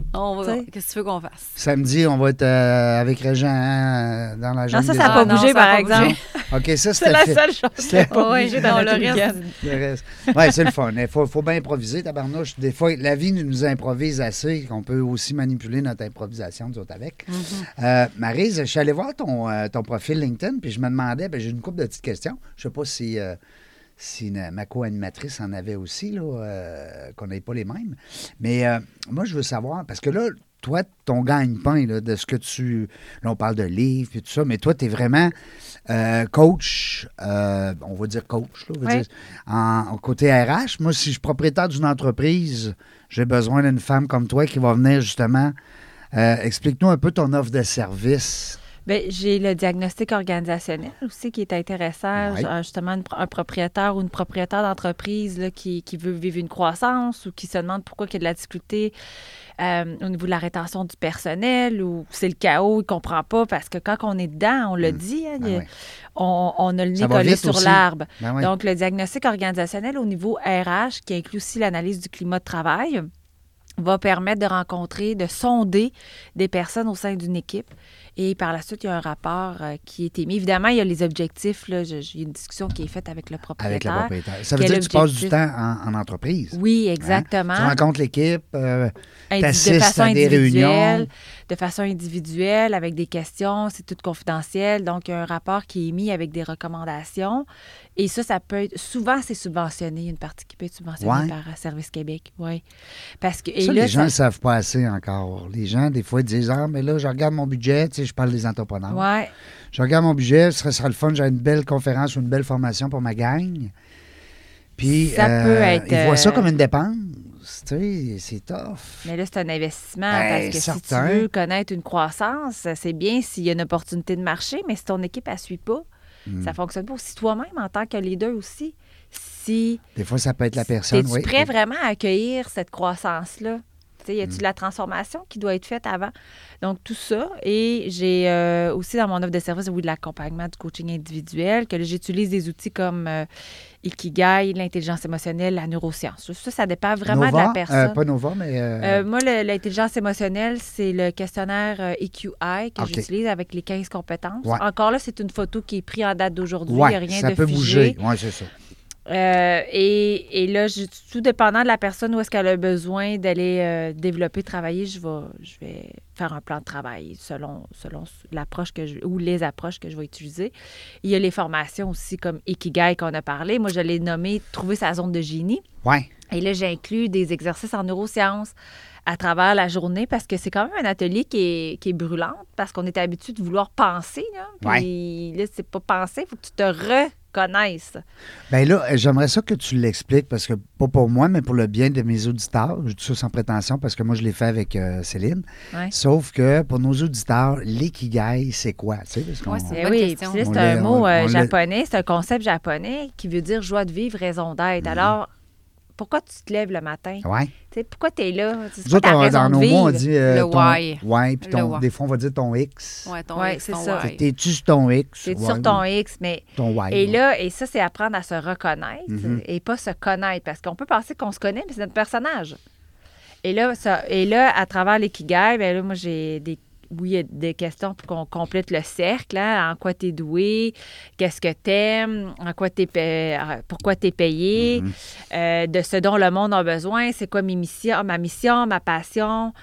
Qu'est-ce que tu veux qu'on fasse? Samedi, on va être euh, avec Régent hein, dans la Non, jungle ça, des ça n'a pas Ah, non, bougé, ça par exemple. OK, ça, C'est c'était la fait. seule chose n'a pas bougé non, dans le reste. Le reste. Ouais, c'est le fun. Il faut, faut bien improviser, tabarnouche. Des fois, la vie nous improvise assez qu'on peut aussi manipuler notre improvisation, nous autres, avec. Mm-hmm. Euh, Maryse, je suis allé voir ton, euh, ton profil LinkedIn, puis je me demandais, ben, j'ai une couple de petites questions. Je sais pas si, euh, si ma co-animatrice en avait aussi, là, euh, qu'on n'ait pas les mêmes. Mais euh, moi, je veux savoir, parce que là, toi, ton gagne-pain, là, de ce que tu. Là, on parle de livres et tout ça, mais toi, tu es vraiment euh, coach, euh, on va dire coach, là, on va Oui. dire, en, en côté RH. Moi, si je suis propriétaire d'une entreprise, j'ai besoin d'une femme comme toi qui va venir justement. euh, Explique-nous un peu ton offre de service. Bien, j'ai le diagnostic organisationnel aussi qui est intéressant. Ouais. Justement, une- un propriétaire ou une propriétaire d'entreprise là, qui, qui veut vivre une croissance ou qui se demande pourquoi il y a de la difficulté euh, au niveau de la rétention du personnel ou c'est le chaos, il ne comprend pas parce que quand on est dedans, on le dit, hein, Ben il on, on a le nez collé sur aussi. l'arbre. Ben. Donc, le diagnostic organisationnel au niveau RH, qui inclut aussi l'analyse du climat de travail, va permettre de rencontrer, de sonder des personnes au sein d'une équipe. Et par la suite, il y a un rapport euh, qui est émis. Évidemment, il y a les objectifs. Là, Je- j'ai une discussion qui est faite avec le avec propriétaire. la propriétaire. Ça veut dire que tu passes du temps en, en entreprise. Oui, hein? exactement. Tu rencontres l'équipe. euh, de façon à des réunions. individuelle, de façon individuelle, avec des questions, c'est tout confidentiel. Donc, il y a un rapport qui est émis avec des recommandations. Et ça, ça peut être. Souvent, c'est subventionné. Il y a une partie qui peut être subventionnée Ouais. par Service Québec. Oui. Parce que. Et ça, là, les gens ne ça- savent pas assez encore. Les gens, des fois, disent Ah, mais là, je regarde mon budget. Tu sais, je parle des entrepreneurs. Ouais. Je regarde mon budget, ce serait, ce serait le fun, j'ai une belle conférence ou une belle formation pour ma gang. Puis, Ça euh, peut être, Ils voient ça euh, comme une dépense. Tu sais, c'est tough. Mais là, c'est un investissement Ben, parce que certain. si tu veux connaître une croissance, c'est bien s'il y a une opportunité de marché, mais si ton équipe ne suit pas, Hmm. ça fonctionne pas. Si toi-même, en tant que leader aussi, si Des fois, ça peut être la personne. Es-tu oui. prêt vraiment à accueillir cette croissance-là? Tu sais, Y Mm. de la transformation qui doit être faite avant? Donc, tout ça. Et j'ai euh, aussi dans mon offre de service, oui, de l'accompagnement, du coaching individuel, que j'utilise des outils comme euh, Ikigai, l'intelligence émotionnelle, la neuroscience. Ça, ça dépend vraiment Nova, de la euh, personne. pas Nova, mais. euh, moi, l'intelligence émotionnelle, c'est le questionnaire EQI que OK. j'utilise avec les 15 compétences. Ouais. Encore là, c'est une photo qui est prise en date d'aujourd'hui. Il n'y a rien ça de peut figé. bouger. Oui, c'est ça. Euh, et, et là, je- tout dépendant de la personne où est-ce qu'elle a besoin d'aller euh, développer, travailler, je vais, je vais faire un plan de travail selon, selon l'approche que je ou les approches que je vais utiliser. Il y a les formations aussi comme Ikigai qu'on a parlé. Moi, je l'ai nommé Trouver sa zone de génie. Et là, j'inclus des exercices en neurosciences à travers la journée parce que c'est quand même un atelier qui est, qui est brûlante parce qu'on est habitué de vouloir penser. Là, puis là, c'est pas penser, il faut que tu te reconnaisses. Bien là, j'aimerais ça que tu l'expliques parce que, pas pour moi, mais pour le bien de mes auditeurs. Je dis ça sans prétention parce que moi, je l'ai fait avec euh, Céline. Ouais. Sauf que pour nos auditeurs, l'ikigai, c'est quoi? Tu sais, parce qu'on- Ouais, c'est- Eh oui, c'est un mot euh, japonais, c'est un concept japonais qui veut dire joie de vivre, raison d'être. Mhm. Alors, pourquoi tu te lèves le matin? Ouais. Tu sais, pourquoi tu es là? Nous autres, on- dans nos mots, on dit. euh, Le ton- why. Ouais, puis ton- why. des fois, on va dire ton X. Ouais, ton Ouais, X, c'est ça. why. T'es-tu sur ton X? C'est Ouais, sur ton X, mais Ton Y. Et là, et ça, c'est apprendre à se reconnaître Mhm. et pas se connaître. Parce qu'on peut penser qu'on se connaît, mais c'est notre personnage. Et là, ça, et là à travers l'ikigai, ben là, moi, j'ai des. Oui, il y a des questions pour qu'on complète le cercle. hein. En quoi tu es doué, qu'est-ce que tu aimes, en quoi t'es pa- pourquoi tu es payé, euh, de ce dont le monde a besoin, c'est quoi mes missions, ma mission, ma passion,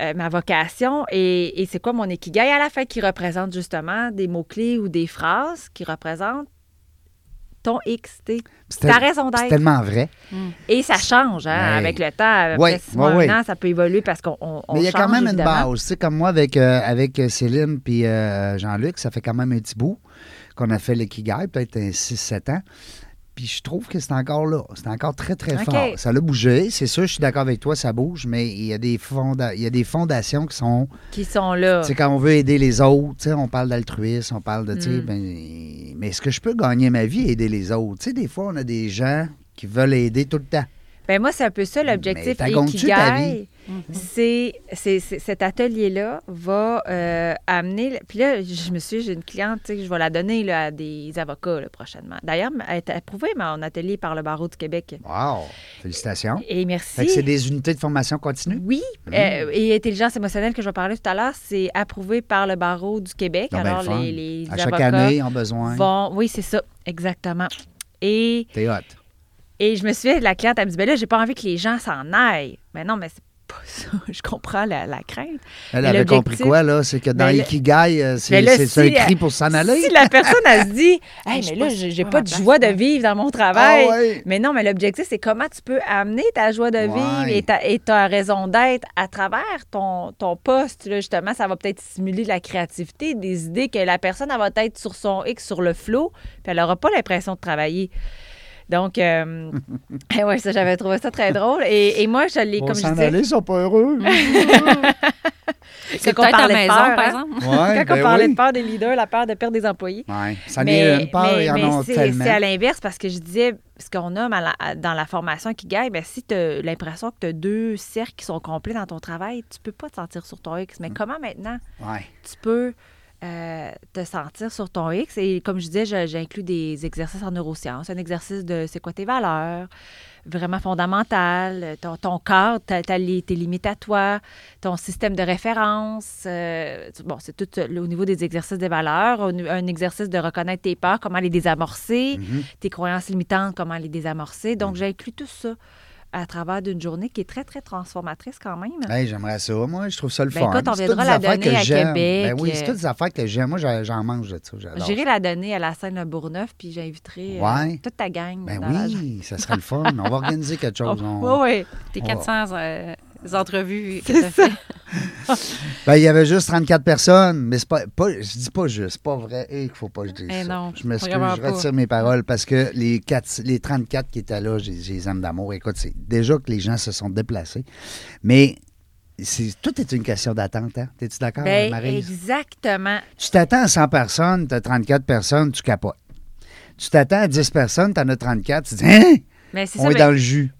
euh, ma vocation? Et, et c'est quoi mon ikigai à la fin qui représente justement des mots-clés ou des phrases qui représentent ton X. C'est ta raison c'est d'être. tellement vrai. Et ça change hein, avec le temps. Après six mois, un an, ça peut évoluer parce qu'on on, Mais il y a quand même une base. Sais, comme moi, avec, euh, avec euh, Céline puis euh, Jean-Luc, ça fait quand même un petit bout qu'on a fait l'Ikigai, peut-être 6-7 ans. Puis je trouve que c'est encore là. C'est encore très, très fort. Ça l'a bougé. C'est sûr, je suis d'accord avec toi, ça bouge, mais il y a des, fonda- il y a des fondations qui sont. Qui sont là. Tu sais, quand on veut aider les autres, tu sais, on parle d'altruisme, on parle de. Mm. ben, mais est-ce que je peux gagner ma vie et aider les autres? Tu sais, des fois, on a des gens qui veulent aider tout le temps. Ben moi, c'est un peu ça l'objectif Ikigai. vie? C'est, c'est- c'est- cet atelier-là va euh, amener. Puis là, je me suis, j'ai une cliente, tu sais, que je vais la donner là, à des avocats là, prochainement. D'ailleurs, elle est approuvée mon atelier par le barreau du Québec. Wow! Félicitations. Et merci. Fait que c'est des unités de formation continue? Oui, euh, et intelligence émotionnelle que je vais parler tout à l'heure, c'est approuvé par le barreau du Québec. Donc, ben, Alors, le les, les À chaque avocats année, ils ont besoin. vont. Oui, c'est ça, exactement. Et, T'es hot. Et je me suis fait la cliente, elle me dit ben là, j'ai pas envie que les gens s'en aillent. Mais non, mais c'est pas ça. Je comprends la, la crainte. Elle Mais avait compris quoi, là? C'est que dans le- Ikigai, euh, c'est si, un cri pour s'en aller. Si la personne, elle se dit Hey, mais là, j'ai pas de joie de vivre dans mon travail. Ah ouais. Mais non, mais l'objectif, c'est comment tu peux amener ta joie de vivre et ta, et ta raison d'être à travers ton, ton poste. Là, justement, ça va peut-être stimuler la créativité, des idées que la personne, elle va être sur son X, sur le flow, puis elle n'aura pas l'impression de travailler. Donc, euh, eh ouais, ça, j'avais trouvé ça très drôle. Et, et moi, je l'ai, Pour comme je disais, aller, ils sont pas heureux. C'est qu'on peut-être de maison, peur, par exemple. Ouais, quand on parlait oui. de peur des leaders, la peur de perdre des employés. Ouais. Ça en est une peur, il y en mais a c'est- tellement. c'est à l'inverse parce que je disais, ce qu'on a dans la formation qui gagne, ben, si tu as l'impression que tu as deux cercles qui sont complets dans ton travail, tu peux pas te sentir sur ton X. Mais Mm. comment maintenant Ouais. tu peux euh, te sentir sur ton X? Et comme je disais, j'inclus des exercices en neurosciences, un exercice de c'est quoi tes valeurs, vraiment fondamental, ton, ton cadre, ta- ta tes limites à toi, ton système de référence. euh, bon, c'est tout euh, au niveau des exercices des valeurs, un exercice de reconnaître tes peurs, comment les désamorcer, Mhm. tes croyances limitantes, comment les désamorcer. Donc, j'inclus tout ça à travers d'une journée qui est très, très transformatrice quand même. Hey, j'aimerais ça. Moi, je trouve ça le Ben, fun. écoute, on viendra la donner à. Québec, Ben oui, c'est euh, toutes des affaires que j'aime. Moi, j'en mange de ça. J'irai la donner à la scène Le Bourgneuf, puis j'inviterai euh, toute ta gang. Ben la- oui, ça serait le fun. On va organiser quelque chose. Oh, On- oui, oui. Tes On 400 euh, entrevues que tu fait. Ben, il y avait juste 34 personnes, mais c'est pas, pas, je dis pas juste, c'est pas vrai. Et qu'il faut pas que je dise Eh ça. non, je m'excuse, je pas. retire mes paroles parce que les, quatre, les 34 qui étaient là, j'ai les aime d'amour. Écoute, c'est déjà que les gens se sont déplacés, mais c'est tout est une question d'attente. Hein? T'es-tu d'accord, Ben, Marie? exactement. Tu t'attends à 100 personnes, tu as 34 personnes, tu capotes. Tu t'attends à 10 personnes, tu en as 34, tu dis, hein? Mais c'est On ça, est mais, dans le jus.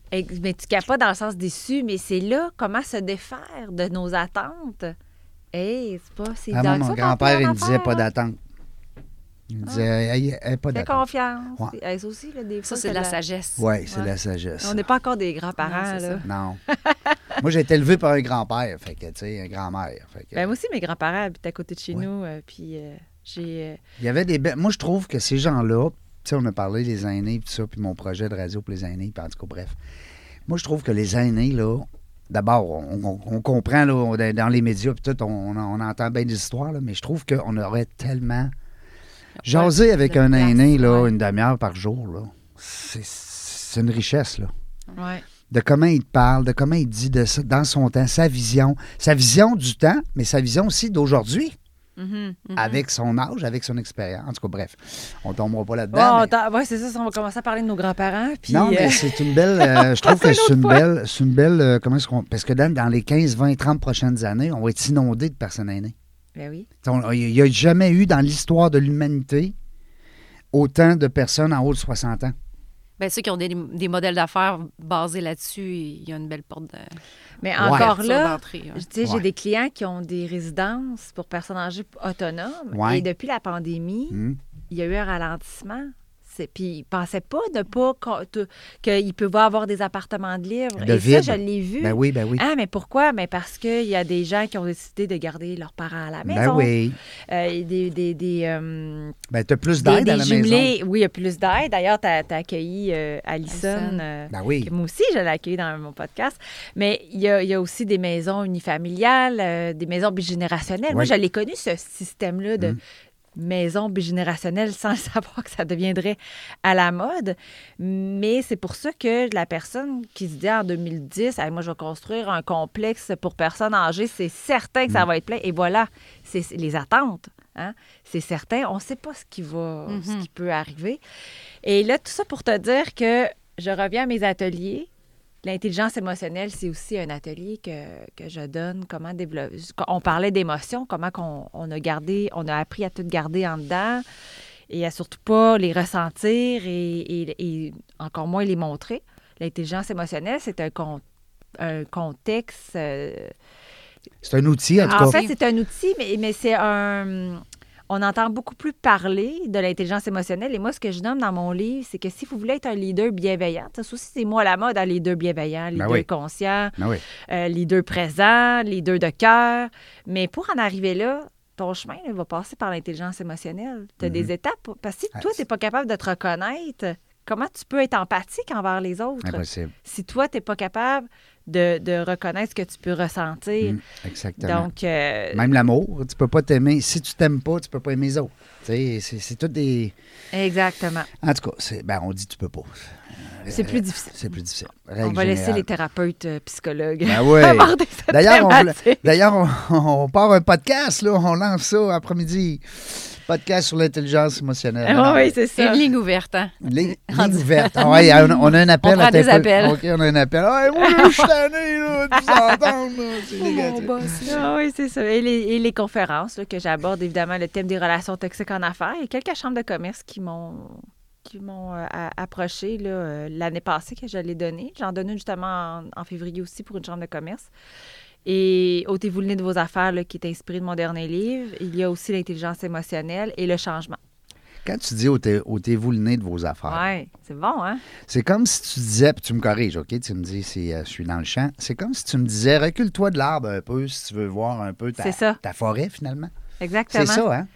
Mais tu capes pas dans le sens déçu, mais c'est là comment se défaire de nos attentes. Hey, c'est pas... C'est Ah, mon grand-père, il en me disait pas hein? d'attente. Il me disait, hey, hey, hey, pas Fais d'attente. confiance. Ouais. Ça aussi, là, des Ça, c'est de la sagesse. Oui, c'est Ouais. la sagesse. On n'est pas encore des grands-parents, là. ça. Non. moi, j'ai été élevé par un grand-père, fait que, tu sais, un grand-mère. Fait que, Ben, moi aussi, mes grands-parents habitent à côté de chez Ouais. nous, euh, puis euh, j'ai... euh, il y avait des. Moi, je trouve que ces gens-là, sais, on a parlé des aînés, puis tout ça, puis mon projet de radio pour les aînés, puis en tout cas, bref. Moi, je trouve que les aînés, là, d'abord, on, on- on comprend, là, dans les médias, puis tout, on, on entend bien des histoires, là, mais je trouve qu'on aurait tellement... Jaser avec un aîné, là, ouais. une demi-heure par jour, là, c'est- c'est une richesse, là. ouais. de comment il te parle, de comment il dit de ça, dans son temps, sa vision, sa vision du temps, mais sa vision aussi d'aujourd'hui, Mhm, mhm. avec son âge, avec son expérience. En tout cas, bref, on tombera pas là-dedans. mais- attends, ouais, c'est ça, on va commencer à parler de nos grands-parents, puis... non, euh, mais c'est une belle. euh, je trouve que C'est une belle. C'est une belle. euh, comment est-ce qu'on. Parce que dans, dans les 15, 20, 30 prochaines années, on va être inondé de personnes aînées. Ben oui. Il n'y a jamais eu dans l'histoire de l'humanité autant de personnes en haut de 60 ans. Ben, ceux qui ont des, des modèles d'affaires basés là-dessus, il y a une belle porte de Mais encore ouverture là, sais, j'ai Ouais. des clients qui ont des résidences pour personnes âgées autonomes. Ouais. Et depuis la pandémie, Hmm. il y a eu un ralentissement. Puis ils ne pensaient pas ne pas qu'ils pouvaient avoir des appartements de livres. De Et vide. ça, je l'ai vu. Ben oui, ben oui. Ah, mais pourquoi? Mais parce qu'il y a des gens qui ont décidé de garder leurs parents à la ben maison. oui. Euh, des, des, des, euh, Ben, t'as plus des- d'aide des à la jumelés. maison. Oui, il y a plus d'aide. D'ailleurs, tu as, accueilli euh, Alison. Euh, Ben oui. Moi aussi, je l'ai accueilli dans mon podcast. Mais il y a, il y a aussi des maisons unifamiliales, euh, des maisons bigénérationnelles. Moi, je l'ai connu, ce système-là de Mm. Maisons bigénérationnelles, sans savoir que ça deviendrait à la mode. Mais c'est pour ça que la personne qui se dit en 2010, Hey, moi, je vais construire un complexe pour personnes âgées, c'est certain que ça va être plein. Et voilà, c'est les attentes. hein. C'est certain. On ne sait pas ce qui va, ce Mhm. qui peut arriver. Et là, tout ça pour te dire que je reviens à mes ateliers. L'intelligence émotionnelle, c'est aussi un atelier que, que je donne. Comment développer. On parlait d'émotions, comment qu'on, on a gardé, on a appris à tout garder en dedans et à surtout pas les ressentir et, et- et encore moins les montrer. L'intelligence émotionnelle, c'est un, con- un contexte. euh, C'est un outil, en tout en cas. fait, c'est un outil, mais, mais c'est un. On entend beaucoup plus parler de l'intelligence émotionnelle. Et moi, ce que je nomme dans mon livre, c'est que si vous voulez être un leader bienveillant, ça aussi, c'est moi à la mode, un leader bienveillant, leader oui. conscient, Ben oui. euh, leader présent, leader de cœur. Mais pour en arriver là, ton chemin là, va passer par l'intelligence émotionnelle. Tu as Mhm. des étapes. Parce que si Ah, toi, tu n'es pas capable de te reconnaître, comment tu peux être empathique envers les autres? Impossible. Si toi, tu n'es pas capable de, de reconnaître ce que tu peux ressentir. Mm, Exactement. Donc, euh, Même l'amour, tu peux pas t'aimer. Si tu t'aimes pas, tu peux pas aimer les autres. C'est c'est tout des. exactement. En tout cas, c'est- ben, on dit tu peux pas. C'est plus difficile. C'est plus difficile. On va laisser les thérapeutes euh, psychologues Ben oui. aborder cette D'ailleurs, on, d'ailleurs, on, on part un podcast, là. On lance ça après-midi. Podcast sur l'intelligence émotionnelle. Ah oui, c'est ça. une ligne ouverte, hein? Ligne, ligne ouverte. Ah ouais, on, a- on a un appel. On prend attends des appels. OK, on a un appel. Ah, moi, je suis tanné, là, de vous entendre. là. C'est négatif. Ah oui, c'est ça. Et les, et les conférences là, que j'aborde, évidemment, le thème des relations toxiques en affaires. Il y a quelques chambres de commerce qui m'ont qui m'ont euh, a- approché là, euh, l'année passée que je l'ai donné. J'en donne une justement en, en février aussi pour une chambre de commerce. Et ôtez-vous le nez de vos affaires, là, qui est inspiré de mon dernier livre. Il y a aussi l'intelligence émotionnelle et le changement. Quand tu dis ôtez- ôtez-vous le nez de vos affaires, Oui, c'est bon, hein? c'est comme si tu disais, puis tu me corriges, OK? Tu me dis si euh, je suis dans le champ. C'est comme si tu me disais, recule-toi de l'arbre un peu si tu veux voir un peu ta, ça. ta forêt, finalement. Exactement. C'est ça, hein?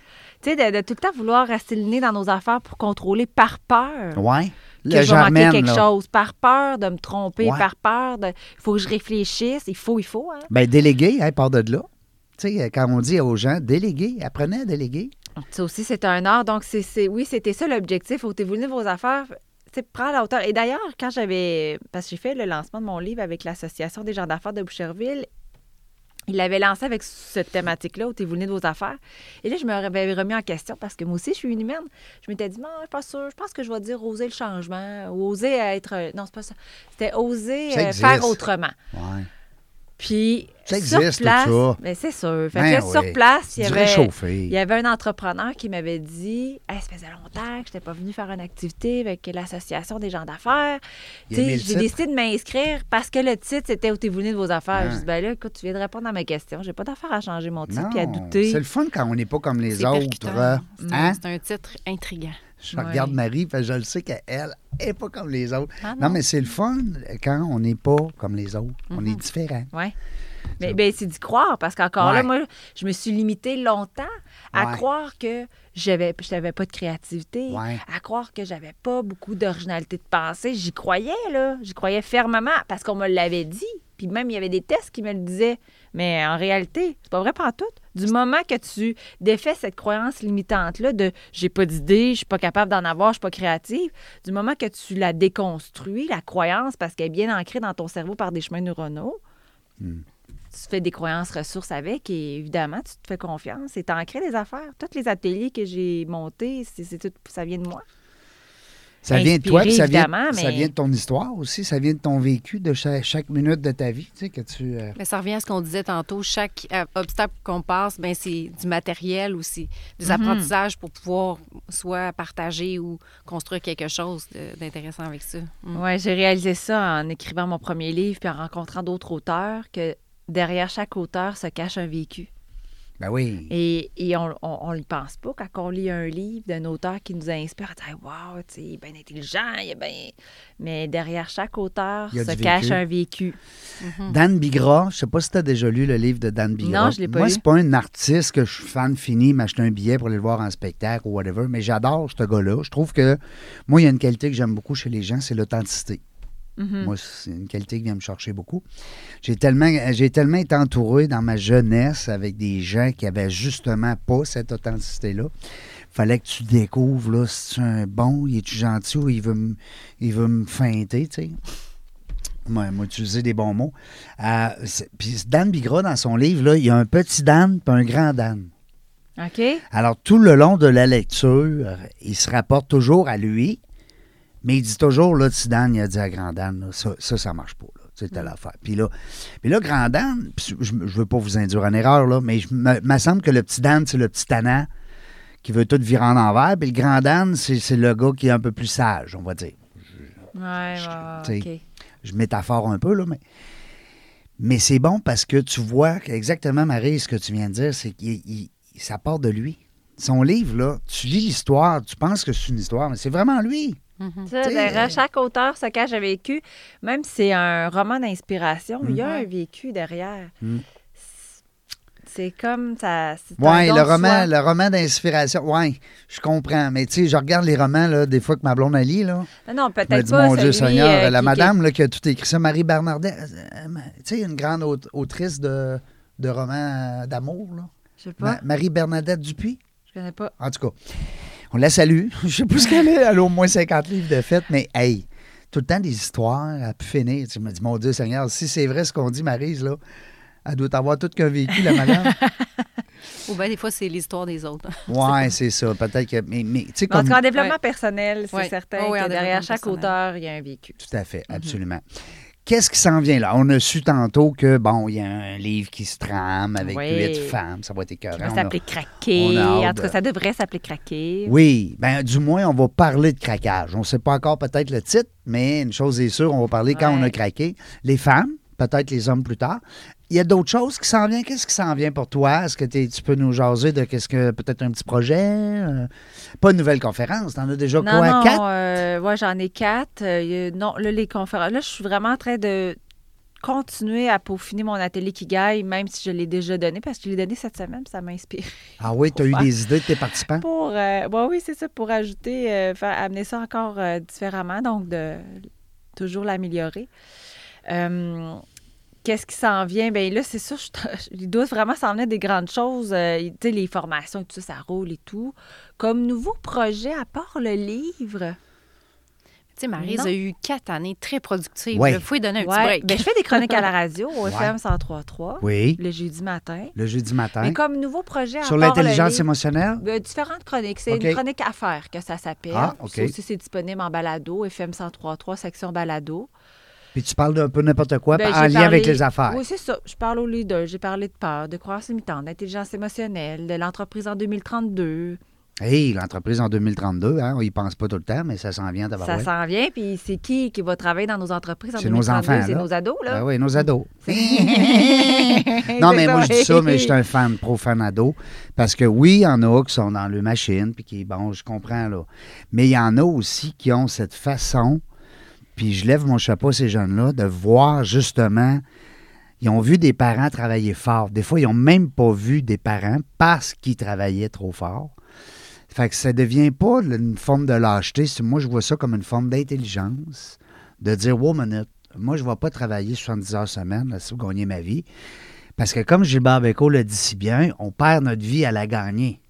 Tu sais, de, de tout le temps vouloir rester le nez dans nos affaires pour contrôler par peur. Ouais. Que je vais manquer quelque là. chose, par peur de me tromper, Ouais. par peur de. Il faut que je réfléchisse, il faut, il faut. Hein? Ben, déléguer, hein, part de là. Tu sais, quand on dit aux gens, déléguer, apprenez à déléguer. Ça aussi, c'est un art. Donc, c'est, c'est- oui, c'était ça l'objectif. Nez de vos affaires. Tu sais, prends la hauteur. Et d'ailleurs, quand j'avais. Parce que j'ai fait le lancement de mon livre avec l'Association des gens d'affaires de Boucherville, il l'avait lancé avec cette thématique-là, ôtez-vous le nez de vos affaires. Et là, je me avais remis en question parce que moi aussi, je suis une humaine. Je m'étais dit, non, je suis pas sûre. Je pense que je vais dire oser le changement ou oser être. Non, c'est pas ça. C'était oser Ça euh, faire autrement. Ouais. Puis, Ça sur tout place, ça. mais c'est sûr. Fait Ben que oui. sur place, il y avait, il y avait un entrepreneur qui m'avait dit Hey, ça faisait longtemps que je n'étais pas venu faire une activité avec l'Association des gens d'affaires. J'ai décidé de m'inscrire parce que le titre, c'était Ôtez-vous le nez de vos affaires. Je dis Ben là, écoute, tu viens de répondre à ma question. J'ai pas d'affaire à changer mon titre puis à douter. c'est le fun quand on n'est pas comme les autres. Hein? c'est un titre intriguant. Je Ouais. regarde Marie, je le sais qu'elle n'est pas comme les autres. Ah non. non? mais c'est le fun quand on n'est pas comme les autres. On Mhm. est différent. Ouais. Mais ben, c'est d'y croire parce qu'encore là, moi, je me suis limitée longtemps à Ouais. croire que j'avais je n'avais pas de créativité, Ouais. à croire que j'avais pas beaucoup d'originalité de pensée. J'y croyais, là. J'y croyais fermement parce qu'on me l'avait dit. Puis même, il y avait des tests qui me le disaient. Mais en réalité, c'est pas vrai tout. Du moment que tu défais cette croyance limitante-là de j'ai pas d'idée, je suis pas capable d'en avoir, je suis pas créative, du moment que tu la déconstruis, la croyance, parce qu'elle est bien ancrée dans ton cerveau par des chemins neuronaux, Hmm. tu fais des croyances ressources avec et évidemment, tu te fais confiance et tu ancré des affaires. Tous les ateliers que j'ai montés, c'est, c'est tout, ça vient de moi. Ça vient de toi, puis ça vient, évidemment, ça mais- vient de ton histoire aussi, ça vient de ton vécu de chaque, chaque minute de ta vie, tu sais, que tu... euh, Mais ça revient à ce qu'on disait tantôt. Chaque euh, obstacle qu'on passe, ben, c'est du matériel aussi, des apprentissages pour pouvoir soit partager ou construire quelque chose d'intéressant avec ça. Mm. Oui, j'ai réalisé ça en écrivant mon premier livre puis en rencontrant d'autres auteurs, que derrière chaque auteur se cache un vécu. Ben oui. Et, et on on- on n'y pense pas quand on lit un livre d'un auteur qui nous inspire. On dit, wow, tu sais, il est bien intelligent, il est bien. Mais derrière chaque auteur se cache vécu. un vécu. Dan Bigra, je sais pas si tu as déjà lu le livre de Dan Bigra. Non, je l'ai pas Moi, lu. c'est pas un artiste que je suis fan fini, m'acheter un billet pour aller le voir en spectacle ou whatever, mais j'adore ce gars-là. Je trouve que, moi, il y a une qualité que j'aime beaucoup chez les gens, c'est l'authenticité. Mhm. Moi, c'est une qualité qui vient me chercher beaucoup. J'ai tellement, j'ai tellement été entouré dans ma jeunesse avec des gens qui avaient justement pas cette authenticité-là. Fallait que tu découvres, là, si tu un bon, il est-tu gentil ou il veut me, il veut me feinter, tu sais. Moi, moi, utiliser des bons mots. Euh, Puis Dan Bigra, dans son livre, là, il y a un petit Dan puis un grand Dan. OK? Alors, tout le long de la lecture, il se rapporte toujours à lui, mais il dit toujours, là, petit Dan, il a dit à Grand Dan, là, ça, ça, ça marche pas. Là. C'est telle affaire. Puis là, puis là, Grand Dan, je ne veux pas vous induire en erreur, là, mais il me, me semble que le petit Dan, c'est le petit tannant qui veut tout virer en envers, puis le Grand Dan, c'est le gars qui est un peu plus sage, on va dire. Ouais, sais, ouais. Je métaphore un peu, là, mais. Mais c'est bon parce que tu vois que exactement, Marie, ce que tu viens de dire, c'est il- ça part de lui. Son livre, là, tu lis l'histoire, tu penses que c'est une histoire, mais c'est vraiment lui. Ça, T'sais, derrière euh, chaque auteur se cache un vécu. Même si c'est un roman d'inspiration, il y a Mhm. un vécu derrière. Mm. C'est comme ça. Oui, le roman, soi. le roman d'inspiration. Oui, je comprends. Mais tu sais, je regarde les romans, là, des fois que ma blonde a lit, là. Non, non, Je me peut-être pas. mon Dieu Seigneur, euh, la qui- madame là, qui a tout écrit ça, Marie Bernardet, euh, tu sais, une grande aut- autrice de, de romans euh, d'amour, là. Je sais pas. Ma- Marie Bernadette Dupuis? Je connais pas. En tout cas, on la salue. Je sais pas ce qu'elle est. Elle a au moins 50 livres de fête, mais hey, tout le temps des histoires à pu finir. Tu me dis, mon Dieu Seigneur, si c'est vrai ce qu'on dit, Marise, là, elle doit avoir tout qu'un vécu, la madame. Ou bien des fois, c'est l'histoire des autres. ouais, c'est ça. Peut-être que. Mais, mais tu sais, Mais En comme. tout cas, en développement Ouais. personnel, c'est Ouais. certain Oh oui, en que derrière chaque personnel. auteur, il y a un vécu. Tout à fait, Mhm. absolument. Qu'est-ce qui s'en vient là? On a su tantôt que, bon, il y a un livre qui se trame avec Oui. huit femmes. Ça va être écœurant. Ça va s'appeler Craquer. En tout cas, de- ça devrait s'appeler Craquer. Oui, ben du moins, on va parler de craquage. On ne sait pas encore peut-être le titre, mais une chose est sûre, on va parler quand on a craqué. Les femmes, peut-être les hommes plus tard. Il y a d'autres choses qui s'en viennent. Qu'est-ce qui s'en vient pour toi? Est-ce que tu peux nous jaser de qu'est-ce que peut-être un petit projet? Euh, pas une nouvelle conférence. T'en as déjà Non, quoi? non, Quatre? euh, ouais, j'en ai quatre. Euh, non, là, les conférences. Là, je suis vraiment en train de continuer à peaufiner mon atelier Kigai, même si je l'ai déjà donné, parce que je l'ai donné cette semaine, puis ça m'a inspiré. Ah oui, tu as eu des idées de tes participants? Pour, ouais, oui, c'est ça, pour ajouter, faire, amener ça encore différemment, donc de toujours l'améliorer. Euh, Qu'est-ce qui s'en vient? Bien là, c'est ça, je- il doit vraiment s'en venir des grandes choses. euh, tu sais, les formations et tout ça, ça roule et tout. Comme nouveau projet, à part le livre, Tu sais, Marise a eu quatre années très productives. Ouais. Il faut lui donner un Ouais, petit break. ben, je fais des chroniques à la radio au FM 103.3 Oui, le jeudi matin. le jeudi matin. Mais comme nouveau projet, à Sur part le l'intelligence émotionnelle? euh, différentes chroniques. C'est une chronique à faire que ça s'appelle. Ah, OK. Ça aussi, c'est disponible en balado, FM 103.3, section balado. Puis tu parles d'un peu n'importe quoi Ben, en lien parlé- avec les affaires. Oui, c'est ça. Je parle aux leaders. J'ai parlé de peur, de croissance limitante, d'intelligence émotionnelle, de l'entreprise en 2032. Hey, l'entreprise en 2032, hein, on y pense pas tout le temps, mais ça s'en vient d'abord. Ça s'en vient. Puis c'est qui qui va travailler dans nos entreprises en C'est nos 2032? enfants, C'est nos ados, là. Ben oui, nos ados. non, mais moi, je dis ça, mais je suis un fan, pro-fan ado. Parce que oui, il y en a qui sont dans le machine, puis qui, bon, je comprends, là. Mais il y en a aussi qui ont cette façon, puis je lève mon chapeau à ces jeunes-là, de voir justement. Ils ont vu des parents travailler fort. Des fois, ils n'ont même pas vu des parents parce qu'ils travaillaient trop fort. Fait que ça devient pas une forme de lâcheté. Moi, je vois ça comme une forme d'intelligence, de dire, wow, minute, moi, je ne vais pas travailler 70 heures semaine là, pour gagner ma vie. Parce que comme Gilbert Bécaud le dit si bien, on perd notre vie à la gagner.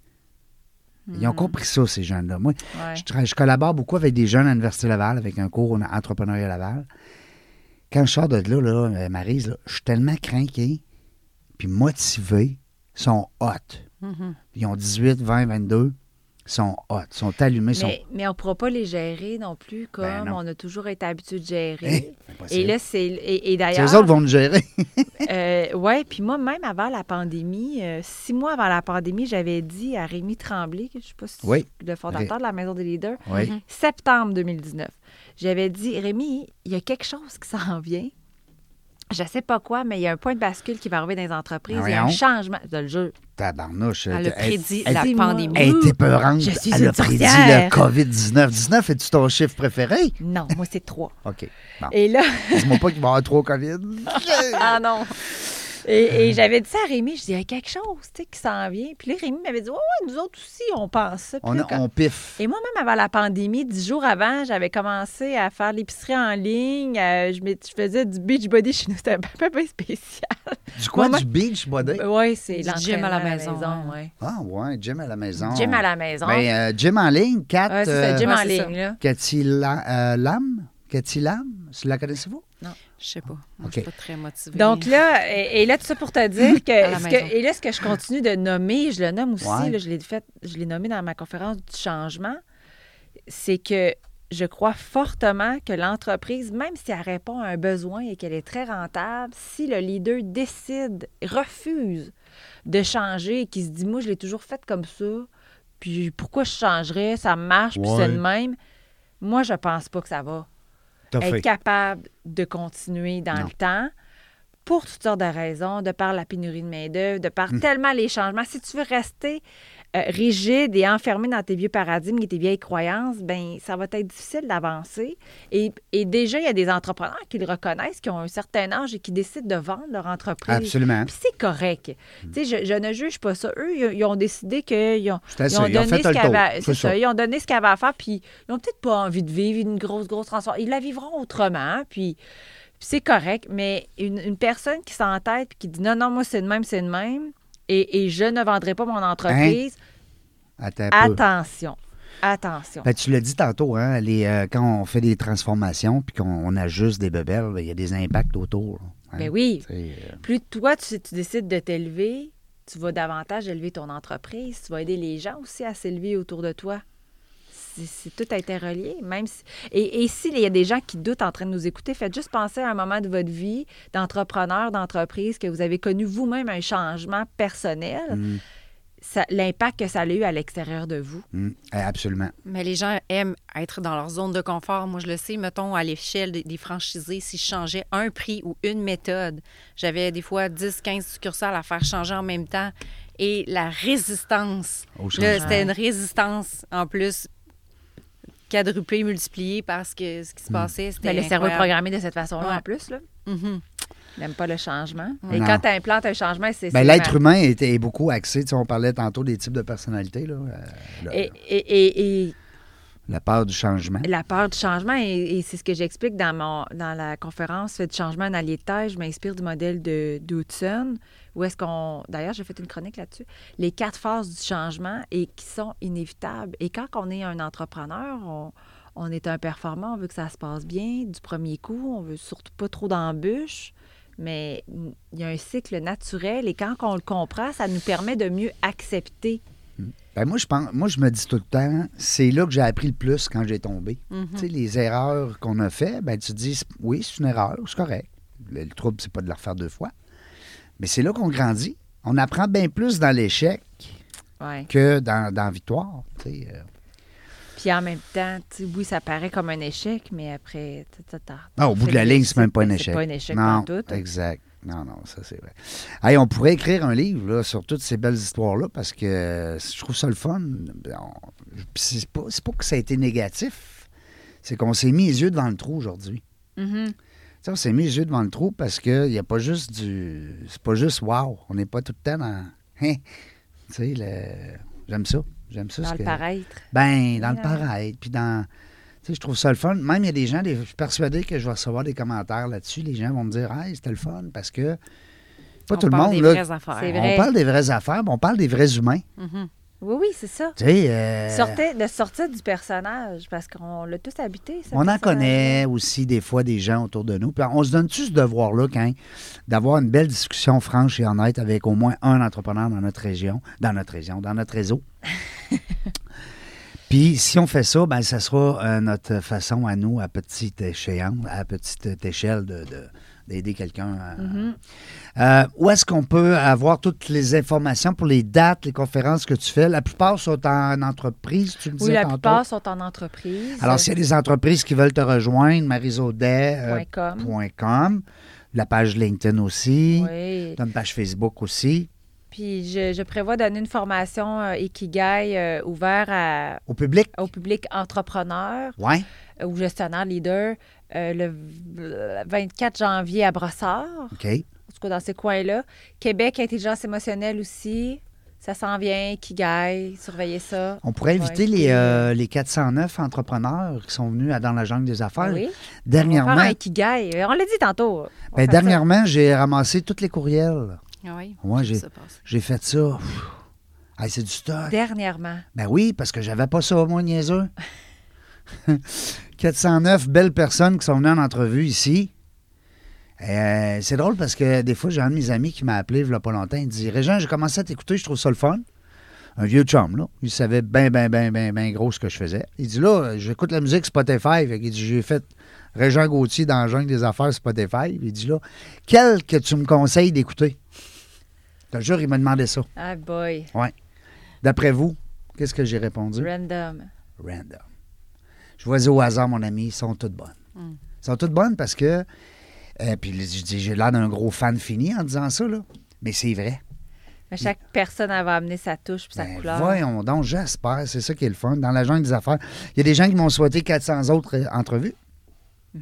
Ils ont compris ça, ces jeunes-là. Moi, Ouais. je, collabore beaucoup avec des jeunes à l'Université Laval, avec un cours en entrepreneuriat Laval. Quand je sors de là, là euh, Maryse, là, je suis tellement craqué, puis motivé, ils sont hot. Mhm. Ils ont 18, 20, 22. Sont hot, sont allumés, sont. Mais, mais on ne pourra pas les gérer non plus comme Ben non. on a toujours été habitué de gérer. Eh, et là, c'est. Et, d'ailleurs. eux autres vont nous gérer. Euh, oui, puis moi, même avant la pandémie, euh, six mois avant la pandémie, j'avais dit à Rémi Tremblay, je ne sais pas si Oui. c'est le fondateur de la Maison des leaders, oui. septembre 2019. J'avais dit, Rémi, il y a quelque chose qui s'en vient. Je sais pas quoi, mais il y a un point de bascule qui va arriver dans les entreprises. Il y a un changement. Je le jure. Tabarnouche. Elle a prédit la elle- pandémie. Elle était peurante. Je suis Elle a prédit le COVID-19. 19, es-tu ton chiffre préféré? Non, moi, c'est trois. OK. Bon. Et là, Dis-moi pas qu'il va y avoir trop COVID. Ah non! Et, et j'avais dit ça à Rémi, je dis, il y a quelque chose tu sais, qui s'en vient. Puis là, Rémi m'avait dit, ouais, ouais, nous autres aussi, on pense ça. Puis on, là, a- quand- on piffe. Et moi-même, avant la pandémie, dix jours avant, j'avais commencé à faire l'épicerie en ligne. Euh, je, faisais du beach body chez nous. C'était un peu, un peu spécial. Du quoi? Moi, Du beach body? Oui, c'est gym à la maison, ouais. Ah, ouais, gym à la maison. Gym à la maison. Ben, euh, gym en ligne, Kat. Ouais, c'est euh, ça, gym en ligne. Là. Cathy La- euh, Lam? Cathy Lam? La connaissez-vous? Je sais pas. Moi, OK. Je suis pas très motivée. Donc là, et, et là, tout ça pour te dire que, ce. Et là, ce que je continue de nommer, je le nomme aussi, Ouais. là, je l'ai fait, je l'ai nommé dans ma conférence du changement, c'est que je crois fortement que l'entreprise, même si elle répond à un besoin et qu'elle est très rentable, si le leader décide, refuse de changer et qu'il se dit, moi, je l'ai toujours fait comme ça, puis pourquoi je changerais, ça marche, puis Ouais. c'est le même, moi, je pense pas que ça va Être fait. capable de continuer dans Non. le temps pour toutes sortes de raisons, de par la pénurie de main-d'œuvre, de par tellement les changements. Si tu veux rester euh, rigide et enfermé dans tes vieux paradigmes et tes vieilles croyances, ben ça va être difficile d'avancer. Et, et déjà, il y a des entrepreneurs qui le reconnaissent, qui ont un certain âge et qui décident de vendre leur entreprise. Absolument. Puis c'est correct. Hum. Tu sais, je, je ne juge pas ça. Eux, ils, ils ont décidé qu'ils ont, C'est assez, ils ont ils ont donné fait ce le qu'il y tour. avait- C'est c'est ça, ça. Ils ont donné ce qu'il y avait à faire, puis ils n'ont peut-être pas envie de vivre une grosse, grosse transformation. Ils la vivront autrement, puis, puis c'est correct. Mais une, une personne qui s'entête puis qui dit non, non, moi, c'est de même, c'est de même, et, et je ne vendrai pas mon entreprise, un peu. attention. Attention. Ben, tu l'as dit tantôt, hein, les, euh, quand on fait des transformations puis qu'on on ajuste des bebelles, ben, il y a des impacts autour. hein. Ben oui. Euh, Plus toi, tu, tu décides de t'élever, tu vas davantage élever ton entreprise. Tu vas aider les gens aussi à s'élever autour de toi. C'est- tout interrelié. Même si- et, et s'il y a des gens qui doutent en train de nous écouter, faites juste penser à un moment de votre vie d'entrepreneur, d'entreprise, que vous avez connu vous-même un changement personnel, mm, ça- l'impact que ça a eu à l'extérieur de vous. mm, eh, absolument. Mais les gens aiment être dans leur zone de confort. Moi, je le sais, mettons, à l'échelle des, des franchisés, si je changeais un prix ou une méthode, j'avais des fois 10, 15 succursales à faire changer en même temps. Et la résistance, Au là, changement. c'était une résistance en plus quadruplée, multipliée parce que ce qui Mm. se passait, c'était Mais le cerveau est programmé de cette façon-là Ouais. en plus. Là. Mhm. Il n'aime pas le changement. Et Non. quand tu implantes un changement, c'est... Ben, L'être humain est, est beaucoup axé. Tu sais, on parlait tantôt des types de personnalités. Là, euh, et- et- et La peur du changement. La peur du changement, et, c'est ce que j'explique dans, dans la conférence du changement, un allié de. Je m'inspire du modèle de d'Hudson, où est-ce qu'on. D'ailleurs, j'ai fait une chronique là-dessus. Les quatre phases du changement et qui sont inévitables. Et quand on est un entrepreneur, on, on est un performant, on veut que ça se passe bien du premier coup, on veut surtout pas trop d'embûches. Mais il y a un cycle naturel et quand on le comprend, ça nous permet de mieux accepter. Ben, moi, je pense, moi, je me dis tout le temps, c'est là que j'ai appris le plus quand j'ai tombé. Mhm. Tu sais, les erreurs qu'on a fait, ben, tu te dis, oui, c'est une erreur, c'est correct. Le, le trouble, c'est pas de la refaire deux fois. Mais c'est là qu'on grandit. On apprend bien plus dans l'échec Ouais. que dans, dans la victoire. tu sais, euh. Puis en même temps, oui, ça paraît comme un échec, mais après, au bout de la ligne, c'est même pas un échec. C'est pas un échec non, tout. exact. Non, non, ça c'est vrai. Hey, on pourrait écrire un livre là, sur toutes ces belles histoires-là parce que euh, je trouve ça le fun. C'est pas, que ça a été négatif, c'est qu'on s'est mis les yeux devant le trou aujourd'hui. Tu sais, on s'est mis les yeux devant le trou parce qu'il n'y a pas juste du. C'est pas juste wow. On n'est pas tout le temps dans. Hein? Tu sais, le... j'aime ça. J'aime ça. Dans le que- paraître. ben, dans le paraître, puis dans. Tu sais, je trouve ça le fun. Même, il y a des gens, des- je suis persuadé que je vais recevoir des commentaires là-dessus. Les gens vont me dire, hey, c'était le fun, parce que. Pas On tout le parle monde, des là. vraies affaires. C'est On vrai. parle des vraies affaires, mais on parle des vrais humains. Mhm. Oui, oui, c'est ça. Tu sais. euh, Sortez, de sortir du personnage, parce qu'on l'a tous habité. ce on en connaît aussi des fois des gens autour de nous. Puis on se donne-tu ce devoir-là, quand d'avoir une belle discussion franche et honnête avec au moins un entrepreneur dans notre région, dans notre région, dans notre réseau? Puis si on fait ça, ben ça sera euh, notre façon à nous, à petite échéance, à petite échelle, de, de- d'aider quelqu'un. à- Mm-hmm. Euh, où est-ce qu'on peut avoir toutes les informations pour les dates, les conférences que tu fais? La plupart sont en entreprise, tu me disais Oui, la tantôt. plupart sont en entreprise. Alors, s'il y a des entreprises qui veulent te rejoindre, marisaudet, euh, la page LinkedIn aussi, Oui. une page Facebook aussi, Puis je, je prévois donner une formation euh, Ikigai euh, ouverte à- au public? au public entrepreneur euh, ou gestionnaire leader euh, le v- 24 janvier à Brossard, OK. en tout cas dans ces coins-là. Québec, intelligence émotionnelle aussi. Ça s'en vient, Ikigai, surveillez ça. On pourrait inviter Ouais, les, puis, euh, les 409 entrepreneurs qui sont venus à Dans la jungle des affaires. Oui. On va Dernièrement, faire un Ikigai. On l'a dit tantôt. On ça. dernièrement j'ai ramassé tous les courriels. Ah oui. Moi, j'ai- Ça passe. J'ai fait ça. Hey, c'est du stock. Dernièrement. Ben oui, parce que j'avais pas ça, moi, niaiseux. 409 belles personnes qui sont venues en entrevue ici. Euh, c'est drôle parce que des fois, j'ai un de mes amis qui m'a appelé il y a pas longtemps. Il dit Régent, j'ai commencé à t'écouter, je trouve ça le fun. Un vieux chum, là. Il savait bien, bien, bien, bien, bien gros ce que je faisais. Il dit là, j'écoute la musique Spotify. Qu'il dit J'ai fait Régent Gauthier dans le jungle des affaires Spotify. Il dit là, quel que tu me conseilles d'écouter? Je te jure, il m'a demandé ça. Ah boy. D'après vous, qu'est-ce que j'ai répondu? Random. random. Je vois au hasard, mon ami, ils sont toutes bonnes. Mm. Ils sont toutes bonnes parce que. euh, puis je dis, j'ai l'air d'un gros fan fini en disant ça, là. Mais c'est vrai. Mais chaque personne va amener sa touche puis sa Ben, couleur. voyons donc, j'espère. C'est ça qui est le fun. Dans la jungle des affaires, il y a des gens qui m'ont souhaité 400 autres euh, entrevues.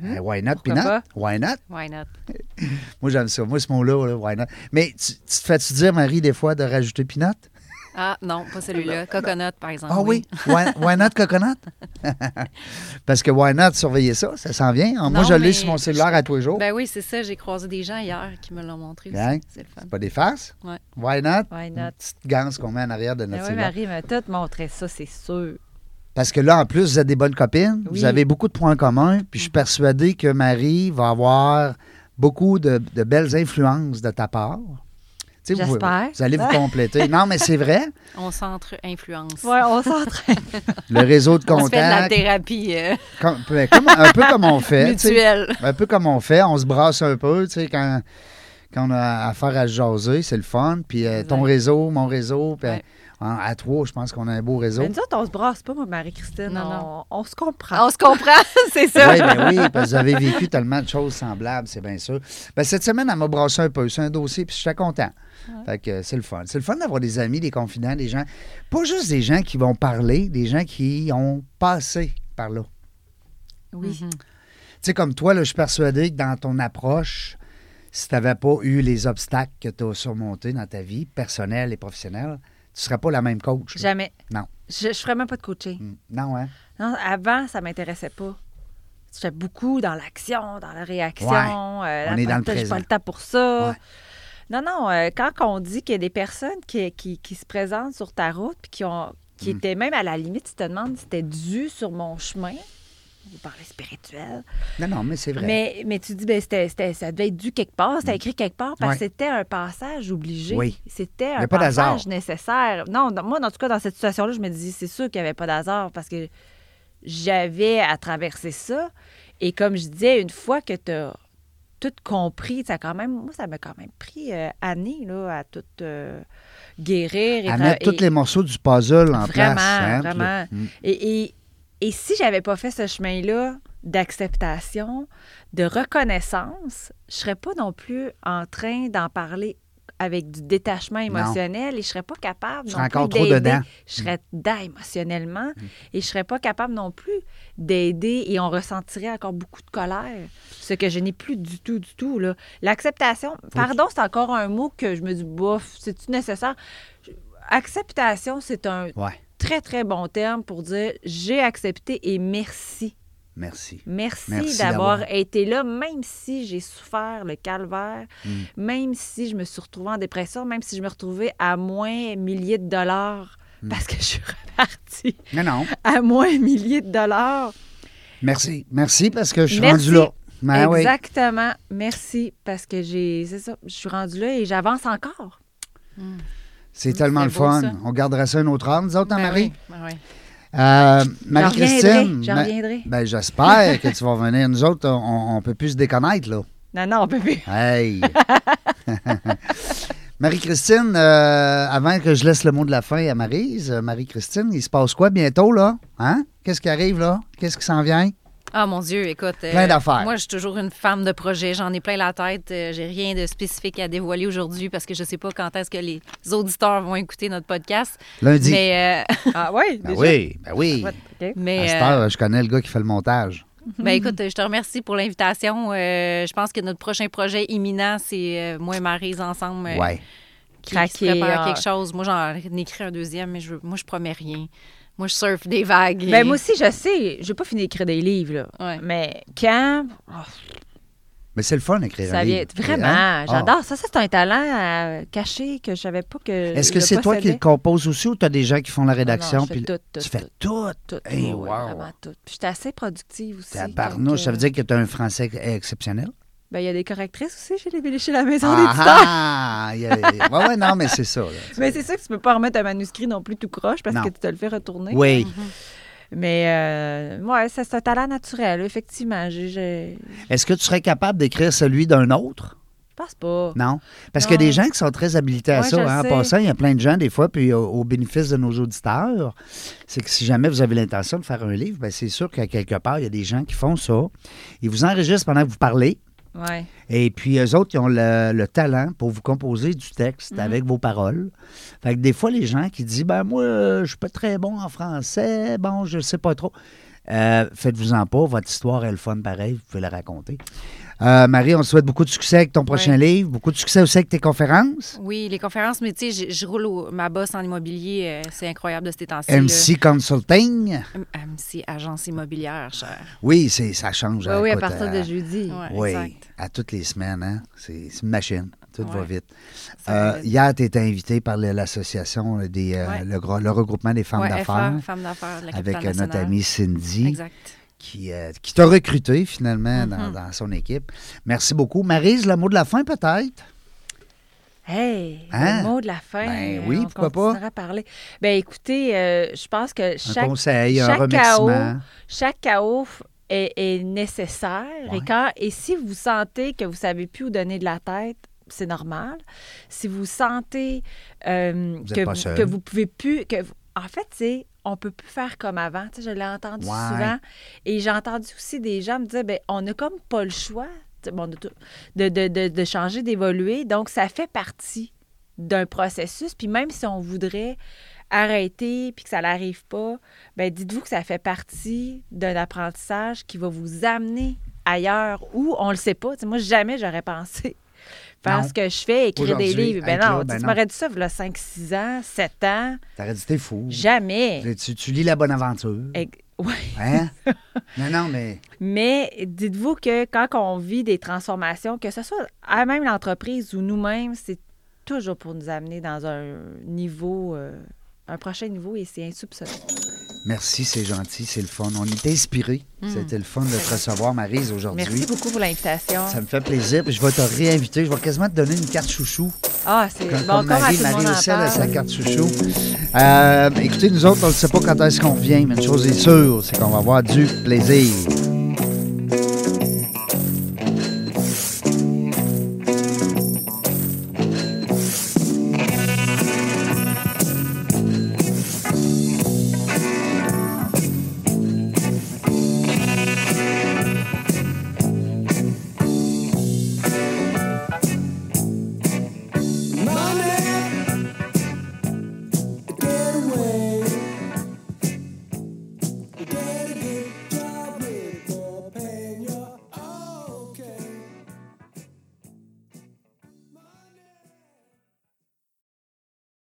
Euh, why not, Pourquoi Pinot? pas? Why not? Why not? Moi, j'aime ça. Moi, ce mot-là, là, why not? Mais tu, tu te fais-tu dire, Marie, des fois, de rajouter Pinot? Ah non, pas celui-là. Coconut, par exemple. Ah oui? Why, why not coconut? Parce que why not surveiller ça? Ça s'en vient. Moi, Non, je l'ai sur mon cellulaire à tous les jours. Ben oui, c'est ça. J'ai croisé des gens hier qui me l'ont montré aussi. Hein? C'est le fun. C'est pas des farces? Ouais. Why not? Why Une not? petite ganse qu'on met en arrière de Ben notre oui, cellulaire. Marie m'a tout montré ça, c'est sûr. Parce que là, en plus, vous êtes des bonnes copines. Oui. Vous avez beaucoup de points communs. Puis je suis persuadé que Marie va avoir beaucoup de, de belles influences de ta part. Vous- J'espère. Vous, allez vous compléter. non, mais c'est vrai. On s'entre-influence. Ouais, on s'entraîne. Le réseau de On se fait de la contacts. thérapie euh, comme- ben, comme- un peu comme on fait. mutuelle. Un peu comme on fait, on se brasse un peu, tu sais, quand, quand on a affaire à se jaser, c'est le fun. Puis euh, ton réseau, mon réseau, puis Ouais. En- à trois, je pense qu'on a un beau réseau. Mais nous autres, on se brasse pas, moi, Marie-Christine. Non, on, non. on se comprend. On se comprend, c'est ça. Oui, ben oui, parce que vous avez vécu tellement de choses semblables, c'est bien sûr. Ben, cette semaine, elle m'a brassé un peu. C'est un dossier, puis je suis content. Fait que euh, c'est le fun. C'est le fun d'avoir des amis, des confidents, des gens. Pas juste des gens qui vont parler, des gens qui ont passé par là. Oui. Mhm. Tu sais, comme toi, là, je suis persuadé que dans ton approche, si tu n'avais pas eu les obstacles que tu as surmontés dans ta vie personnelle et professionnelle, tu ne serais pas la même coach. là. Jamais. Non. Je ne ferais même pas de coaching. Mm. Non, hein? Non, avant, ça m'intéressait pas. J'étais beaucoup dans l'action, dans la réaction. Ouais. euh, On est dans le présent. pas le temps pour ça. Ouais. Non, non, euh, quand on dit qu'il y a des personnes qui, qui, qui se présentent sur ta route puis qui, ont, qui Mm. étaient même à la limite, tu te demandes si c'était dû sur mon chemin, vous parlez spirituel, Non, non, mais c'est vrai. mais, mais tu dis, ben, c'était, c'était- ça devait être dû quelque part, c'était écrit quelque part parce Mm. Ouais. que c'était un passage obligé. Oui. C'était un pas passage nécessaire. Non, moi, en tout cas, dans cette situation-là, je me dis, c'est sûr qu'il n'y avait pas d'hasard parce que j'avais à traverser ça. Et comme je disais, une fois que tu as tout compris, ça a quand même, moi, ça m'a quand même pris euh, années là, à tout euh, guérir. Et à mettre tous les morceaux du puzzle en Vraiment, place. hein, puis vraiment. mm. et, et, et si j'avais pas fait ce chemin-là d'acceptation, de reconnaissance, je serais pas non plus en train d'en parler avec du détachement émotionnel et je serais pas capable Tu non plus trop dedans. Mm. Je serais dedans émotionnellement et je serais pas capable non plus d'aider et on ressentirait encore beaucoup de colère, ce que je n'ai plus du tout, du tout. là. L'acceptation, pardon, c'est encore un mot que je me dis, bof, c'est-tu nécessaire? Acceptation, c'est un Ouais, très, très bon terme pour dire j'ai accepté et merci. merci. Merci, Merci d'avoir été là, même si j'ai souffert le calvaire, Mm. même si je me suis retrouvée en dépression, même si je me retrouvais à moins milliers de dollars Mm. parce que je suis repartie Non, non. à moins milliers de dollars. Merci. Merci parce que je suis Merci. rendu là. Ben oui. Exactement. Merci parce que j'ai. C'est ça. Je suis rendue là et j'avance encore. C'est tellement le fun. ça. On gardera ça une autre heure, nous autres, hein, Ben Marie? oui, ben oui. Euh, Marie-Christine. Ben, j'espère que tu vas venir. Nous autres, on, on peut plus se déconnaître, là. Non, non, on peut plus. Hey! Marie-Christine, euh, avant que je laisse le mot de la fin à Marise, euh, Marie-Christine, il se passe quoi bientôt, là? Hein? Qu'est-ce qui arrive, là? Qu'est-ce qui s'en vient? Ah mon Dieu, écoute. euh, Plein d'affaires. Moi, je suis toujours une femme de projet. J'en ai plein la tête. Euh, J'ai rien de spécifique à dévoiler aujourd'hui parce que je sais pas quand est-ce que les auditeurs vont écouter notre podcast. Lundi. Mais, euh, Ah oui? Ben oui, ben oui. À mais cette euh, heure, je connais le gars qui fait le montage. ben, écoute, je te remercie pour l'invitation. Euh, je pense que notre prochain projet imminent, c'est euh, moi et Maryse ensemble euh, Ouais. qui, qui se Craquer, prépare ah. quelque chose. Moi, j'en écris un deuxième, mais je, moi, je promets rien. Moi, je surfe des vagues. et- Ben, moi aussi, je sais, je n'ai pas fini d'écrire des livres, là. Ouais. Mais quand, oh, Mais c'est le fun d'écrire un ça vient. livre. Vraiment, Hein? Ah. j'adore. Ça, ça, c'est un talent euh, caché que je savais pas que. Est-ce que c'est toi qui le composes aussi ou tu as des gens qui font la Ah non, rédaction? je fais puis- tout, tout, tu fais tout, tout? tout. Hey, ouais, wow. Vraiment tout. Puis j'étais assez productive aussi. Tabarnouche, ça veut dire que tu as un français exceptionnel? Ben, il y a des correctrices aussi chez, les, chez la maison Ah, d'éditeur. ah, il y a- ouais, ouais, non, mais c'est ça. là. Mais c'est ça que tu peux pas remettre un manuscrit non plus tout croche parce Non. que tu te le fais retourner. Oui. Mais, euh, ouais, ça, c'est un talent naturel, effectivement. Est-ce que tu serais capable d'écrire celui d'un autre? je pense pas. Non? Parce qu'il y a des gens qui sont très habilités à Ouais, ça. hein. En passant, il y a plein de gens, des fois, puis au, au bénéfice de nos auditeurs, c'est que si jamais vous avez l'intention de faire un livre, ben, c'est sûr qu'à quelque part, il y a des gens qui font ça. Ils vous enregistrent pendant que vous parlez. Ouais. Et puis, eux autres, ils ont le, le talent pour vous composer du texte Mhm. avec vos paroles. Fait que des fois, les gens qui disent, ben moi, je suis pas très bon en français, bon, je sais pas trop. Euh, Faites-vous-en pas, votre histoire est le fun pareil, vous pouvez la raconter. Euh, Marie, on te souhaite beaucoup de succès avec ton prochain Ouais. livre, beaucoup de succès aussi avec tes conférences. Oui, les conférences, mais tu sais, je, roule au- ma bosse en immobilier. euh, c'est incroyable de ces temps-ci. là. MC Consulting. M- MC, agence immobilière, cher. Oui, c'est, ça change. Oui, hein, oui, à partir euh, de jeudi. Ouais, Oui, exact. à toutes les semaines. Hein? C'est, une machine. Tout va Ouais. vite. Euh, hier, tu étais invité par l'association des, euh, Ouais. le, le regroupement des femmes Ouais, d'affaires avec euh, notre amie Cindy Exact. Qui, euh, qui t'a recruté finalement dans, Mhm. dans son équipe. Merci beaucoup. Marise, le mot de la fin peut-être? Hey, Hein? le mot de la fin. Ben euh, oui, on pourquoi pas? à parler. Ben écoutez, euh, je pense que Un chaque, un remerciement. chaos, chaque chaos est, est nécessaire. Ouais. Et, quand, et si vous sentez que vous savez plus où donner de la tête, c'est normal. Si vous sentez euh, Vous que, vous, que vous pouvez plus... Que en fait, c'est on peut plus faire comme avant. Tu sais, je l'ai entendu Ouais. souvent. Et j'ai entendu aussi des gens me dire, ben, on n'a comme pas le choix bon, de, tout- de, de, de- changer, d'évoluer. Donc, ça fait partie d'un processus. Puis même si on voudrait arrêter puis que ça n'arrive pas, ben dites-vous que ça fait partie d'un apprentissage qui va vous amener ailleurs où on le sait pas. Tu sais, moi, jamais j'aurais pensé faire Non. ce que je fais, écrire des livres. Ben non, là, tu ben tu m'aurais dit ça, il y a 5, 6 ans, 7 ans. T'aurais dit, t'es fou. Jamais. Tu, tu lis la bonne aventure. Ouais. Hein? non, non, mais Mais dites-vous que quand on vit des transformations, que ce soit à même l'entreprise ou nous-mêmes, c'est toujours pour nous amener dans un niveau, euh, un prochain niveau et c'est insoupçonné. Merci, c'est gentil, c'est le fun. On est inspirés. C'était le fun de te recevoir, Marise, aujourd'hui. Merci beaucoup pour l'invitation. Ça me fait plaisir. Je vais te réinviter. Je vais quasiment te donner une carte chouchou. Ah, c'est bon, comme Marie, Marie aussi, elle a sa carte chouchou. Euh, écoutez, nous autres, on ne sait pas quand est-ce qu'on revient, mais une chose est sûre, c'est qu'on va avoir du plaisir.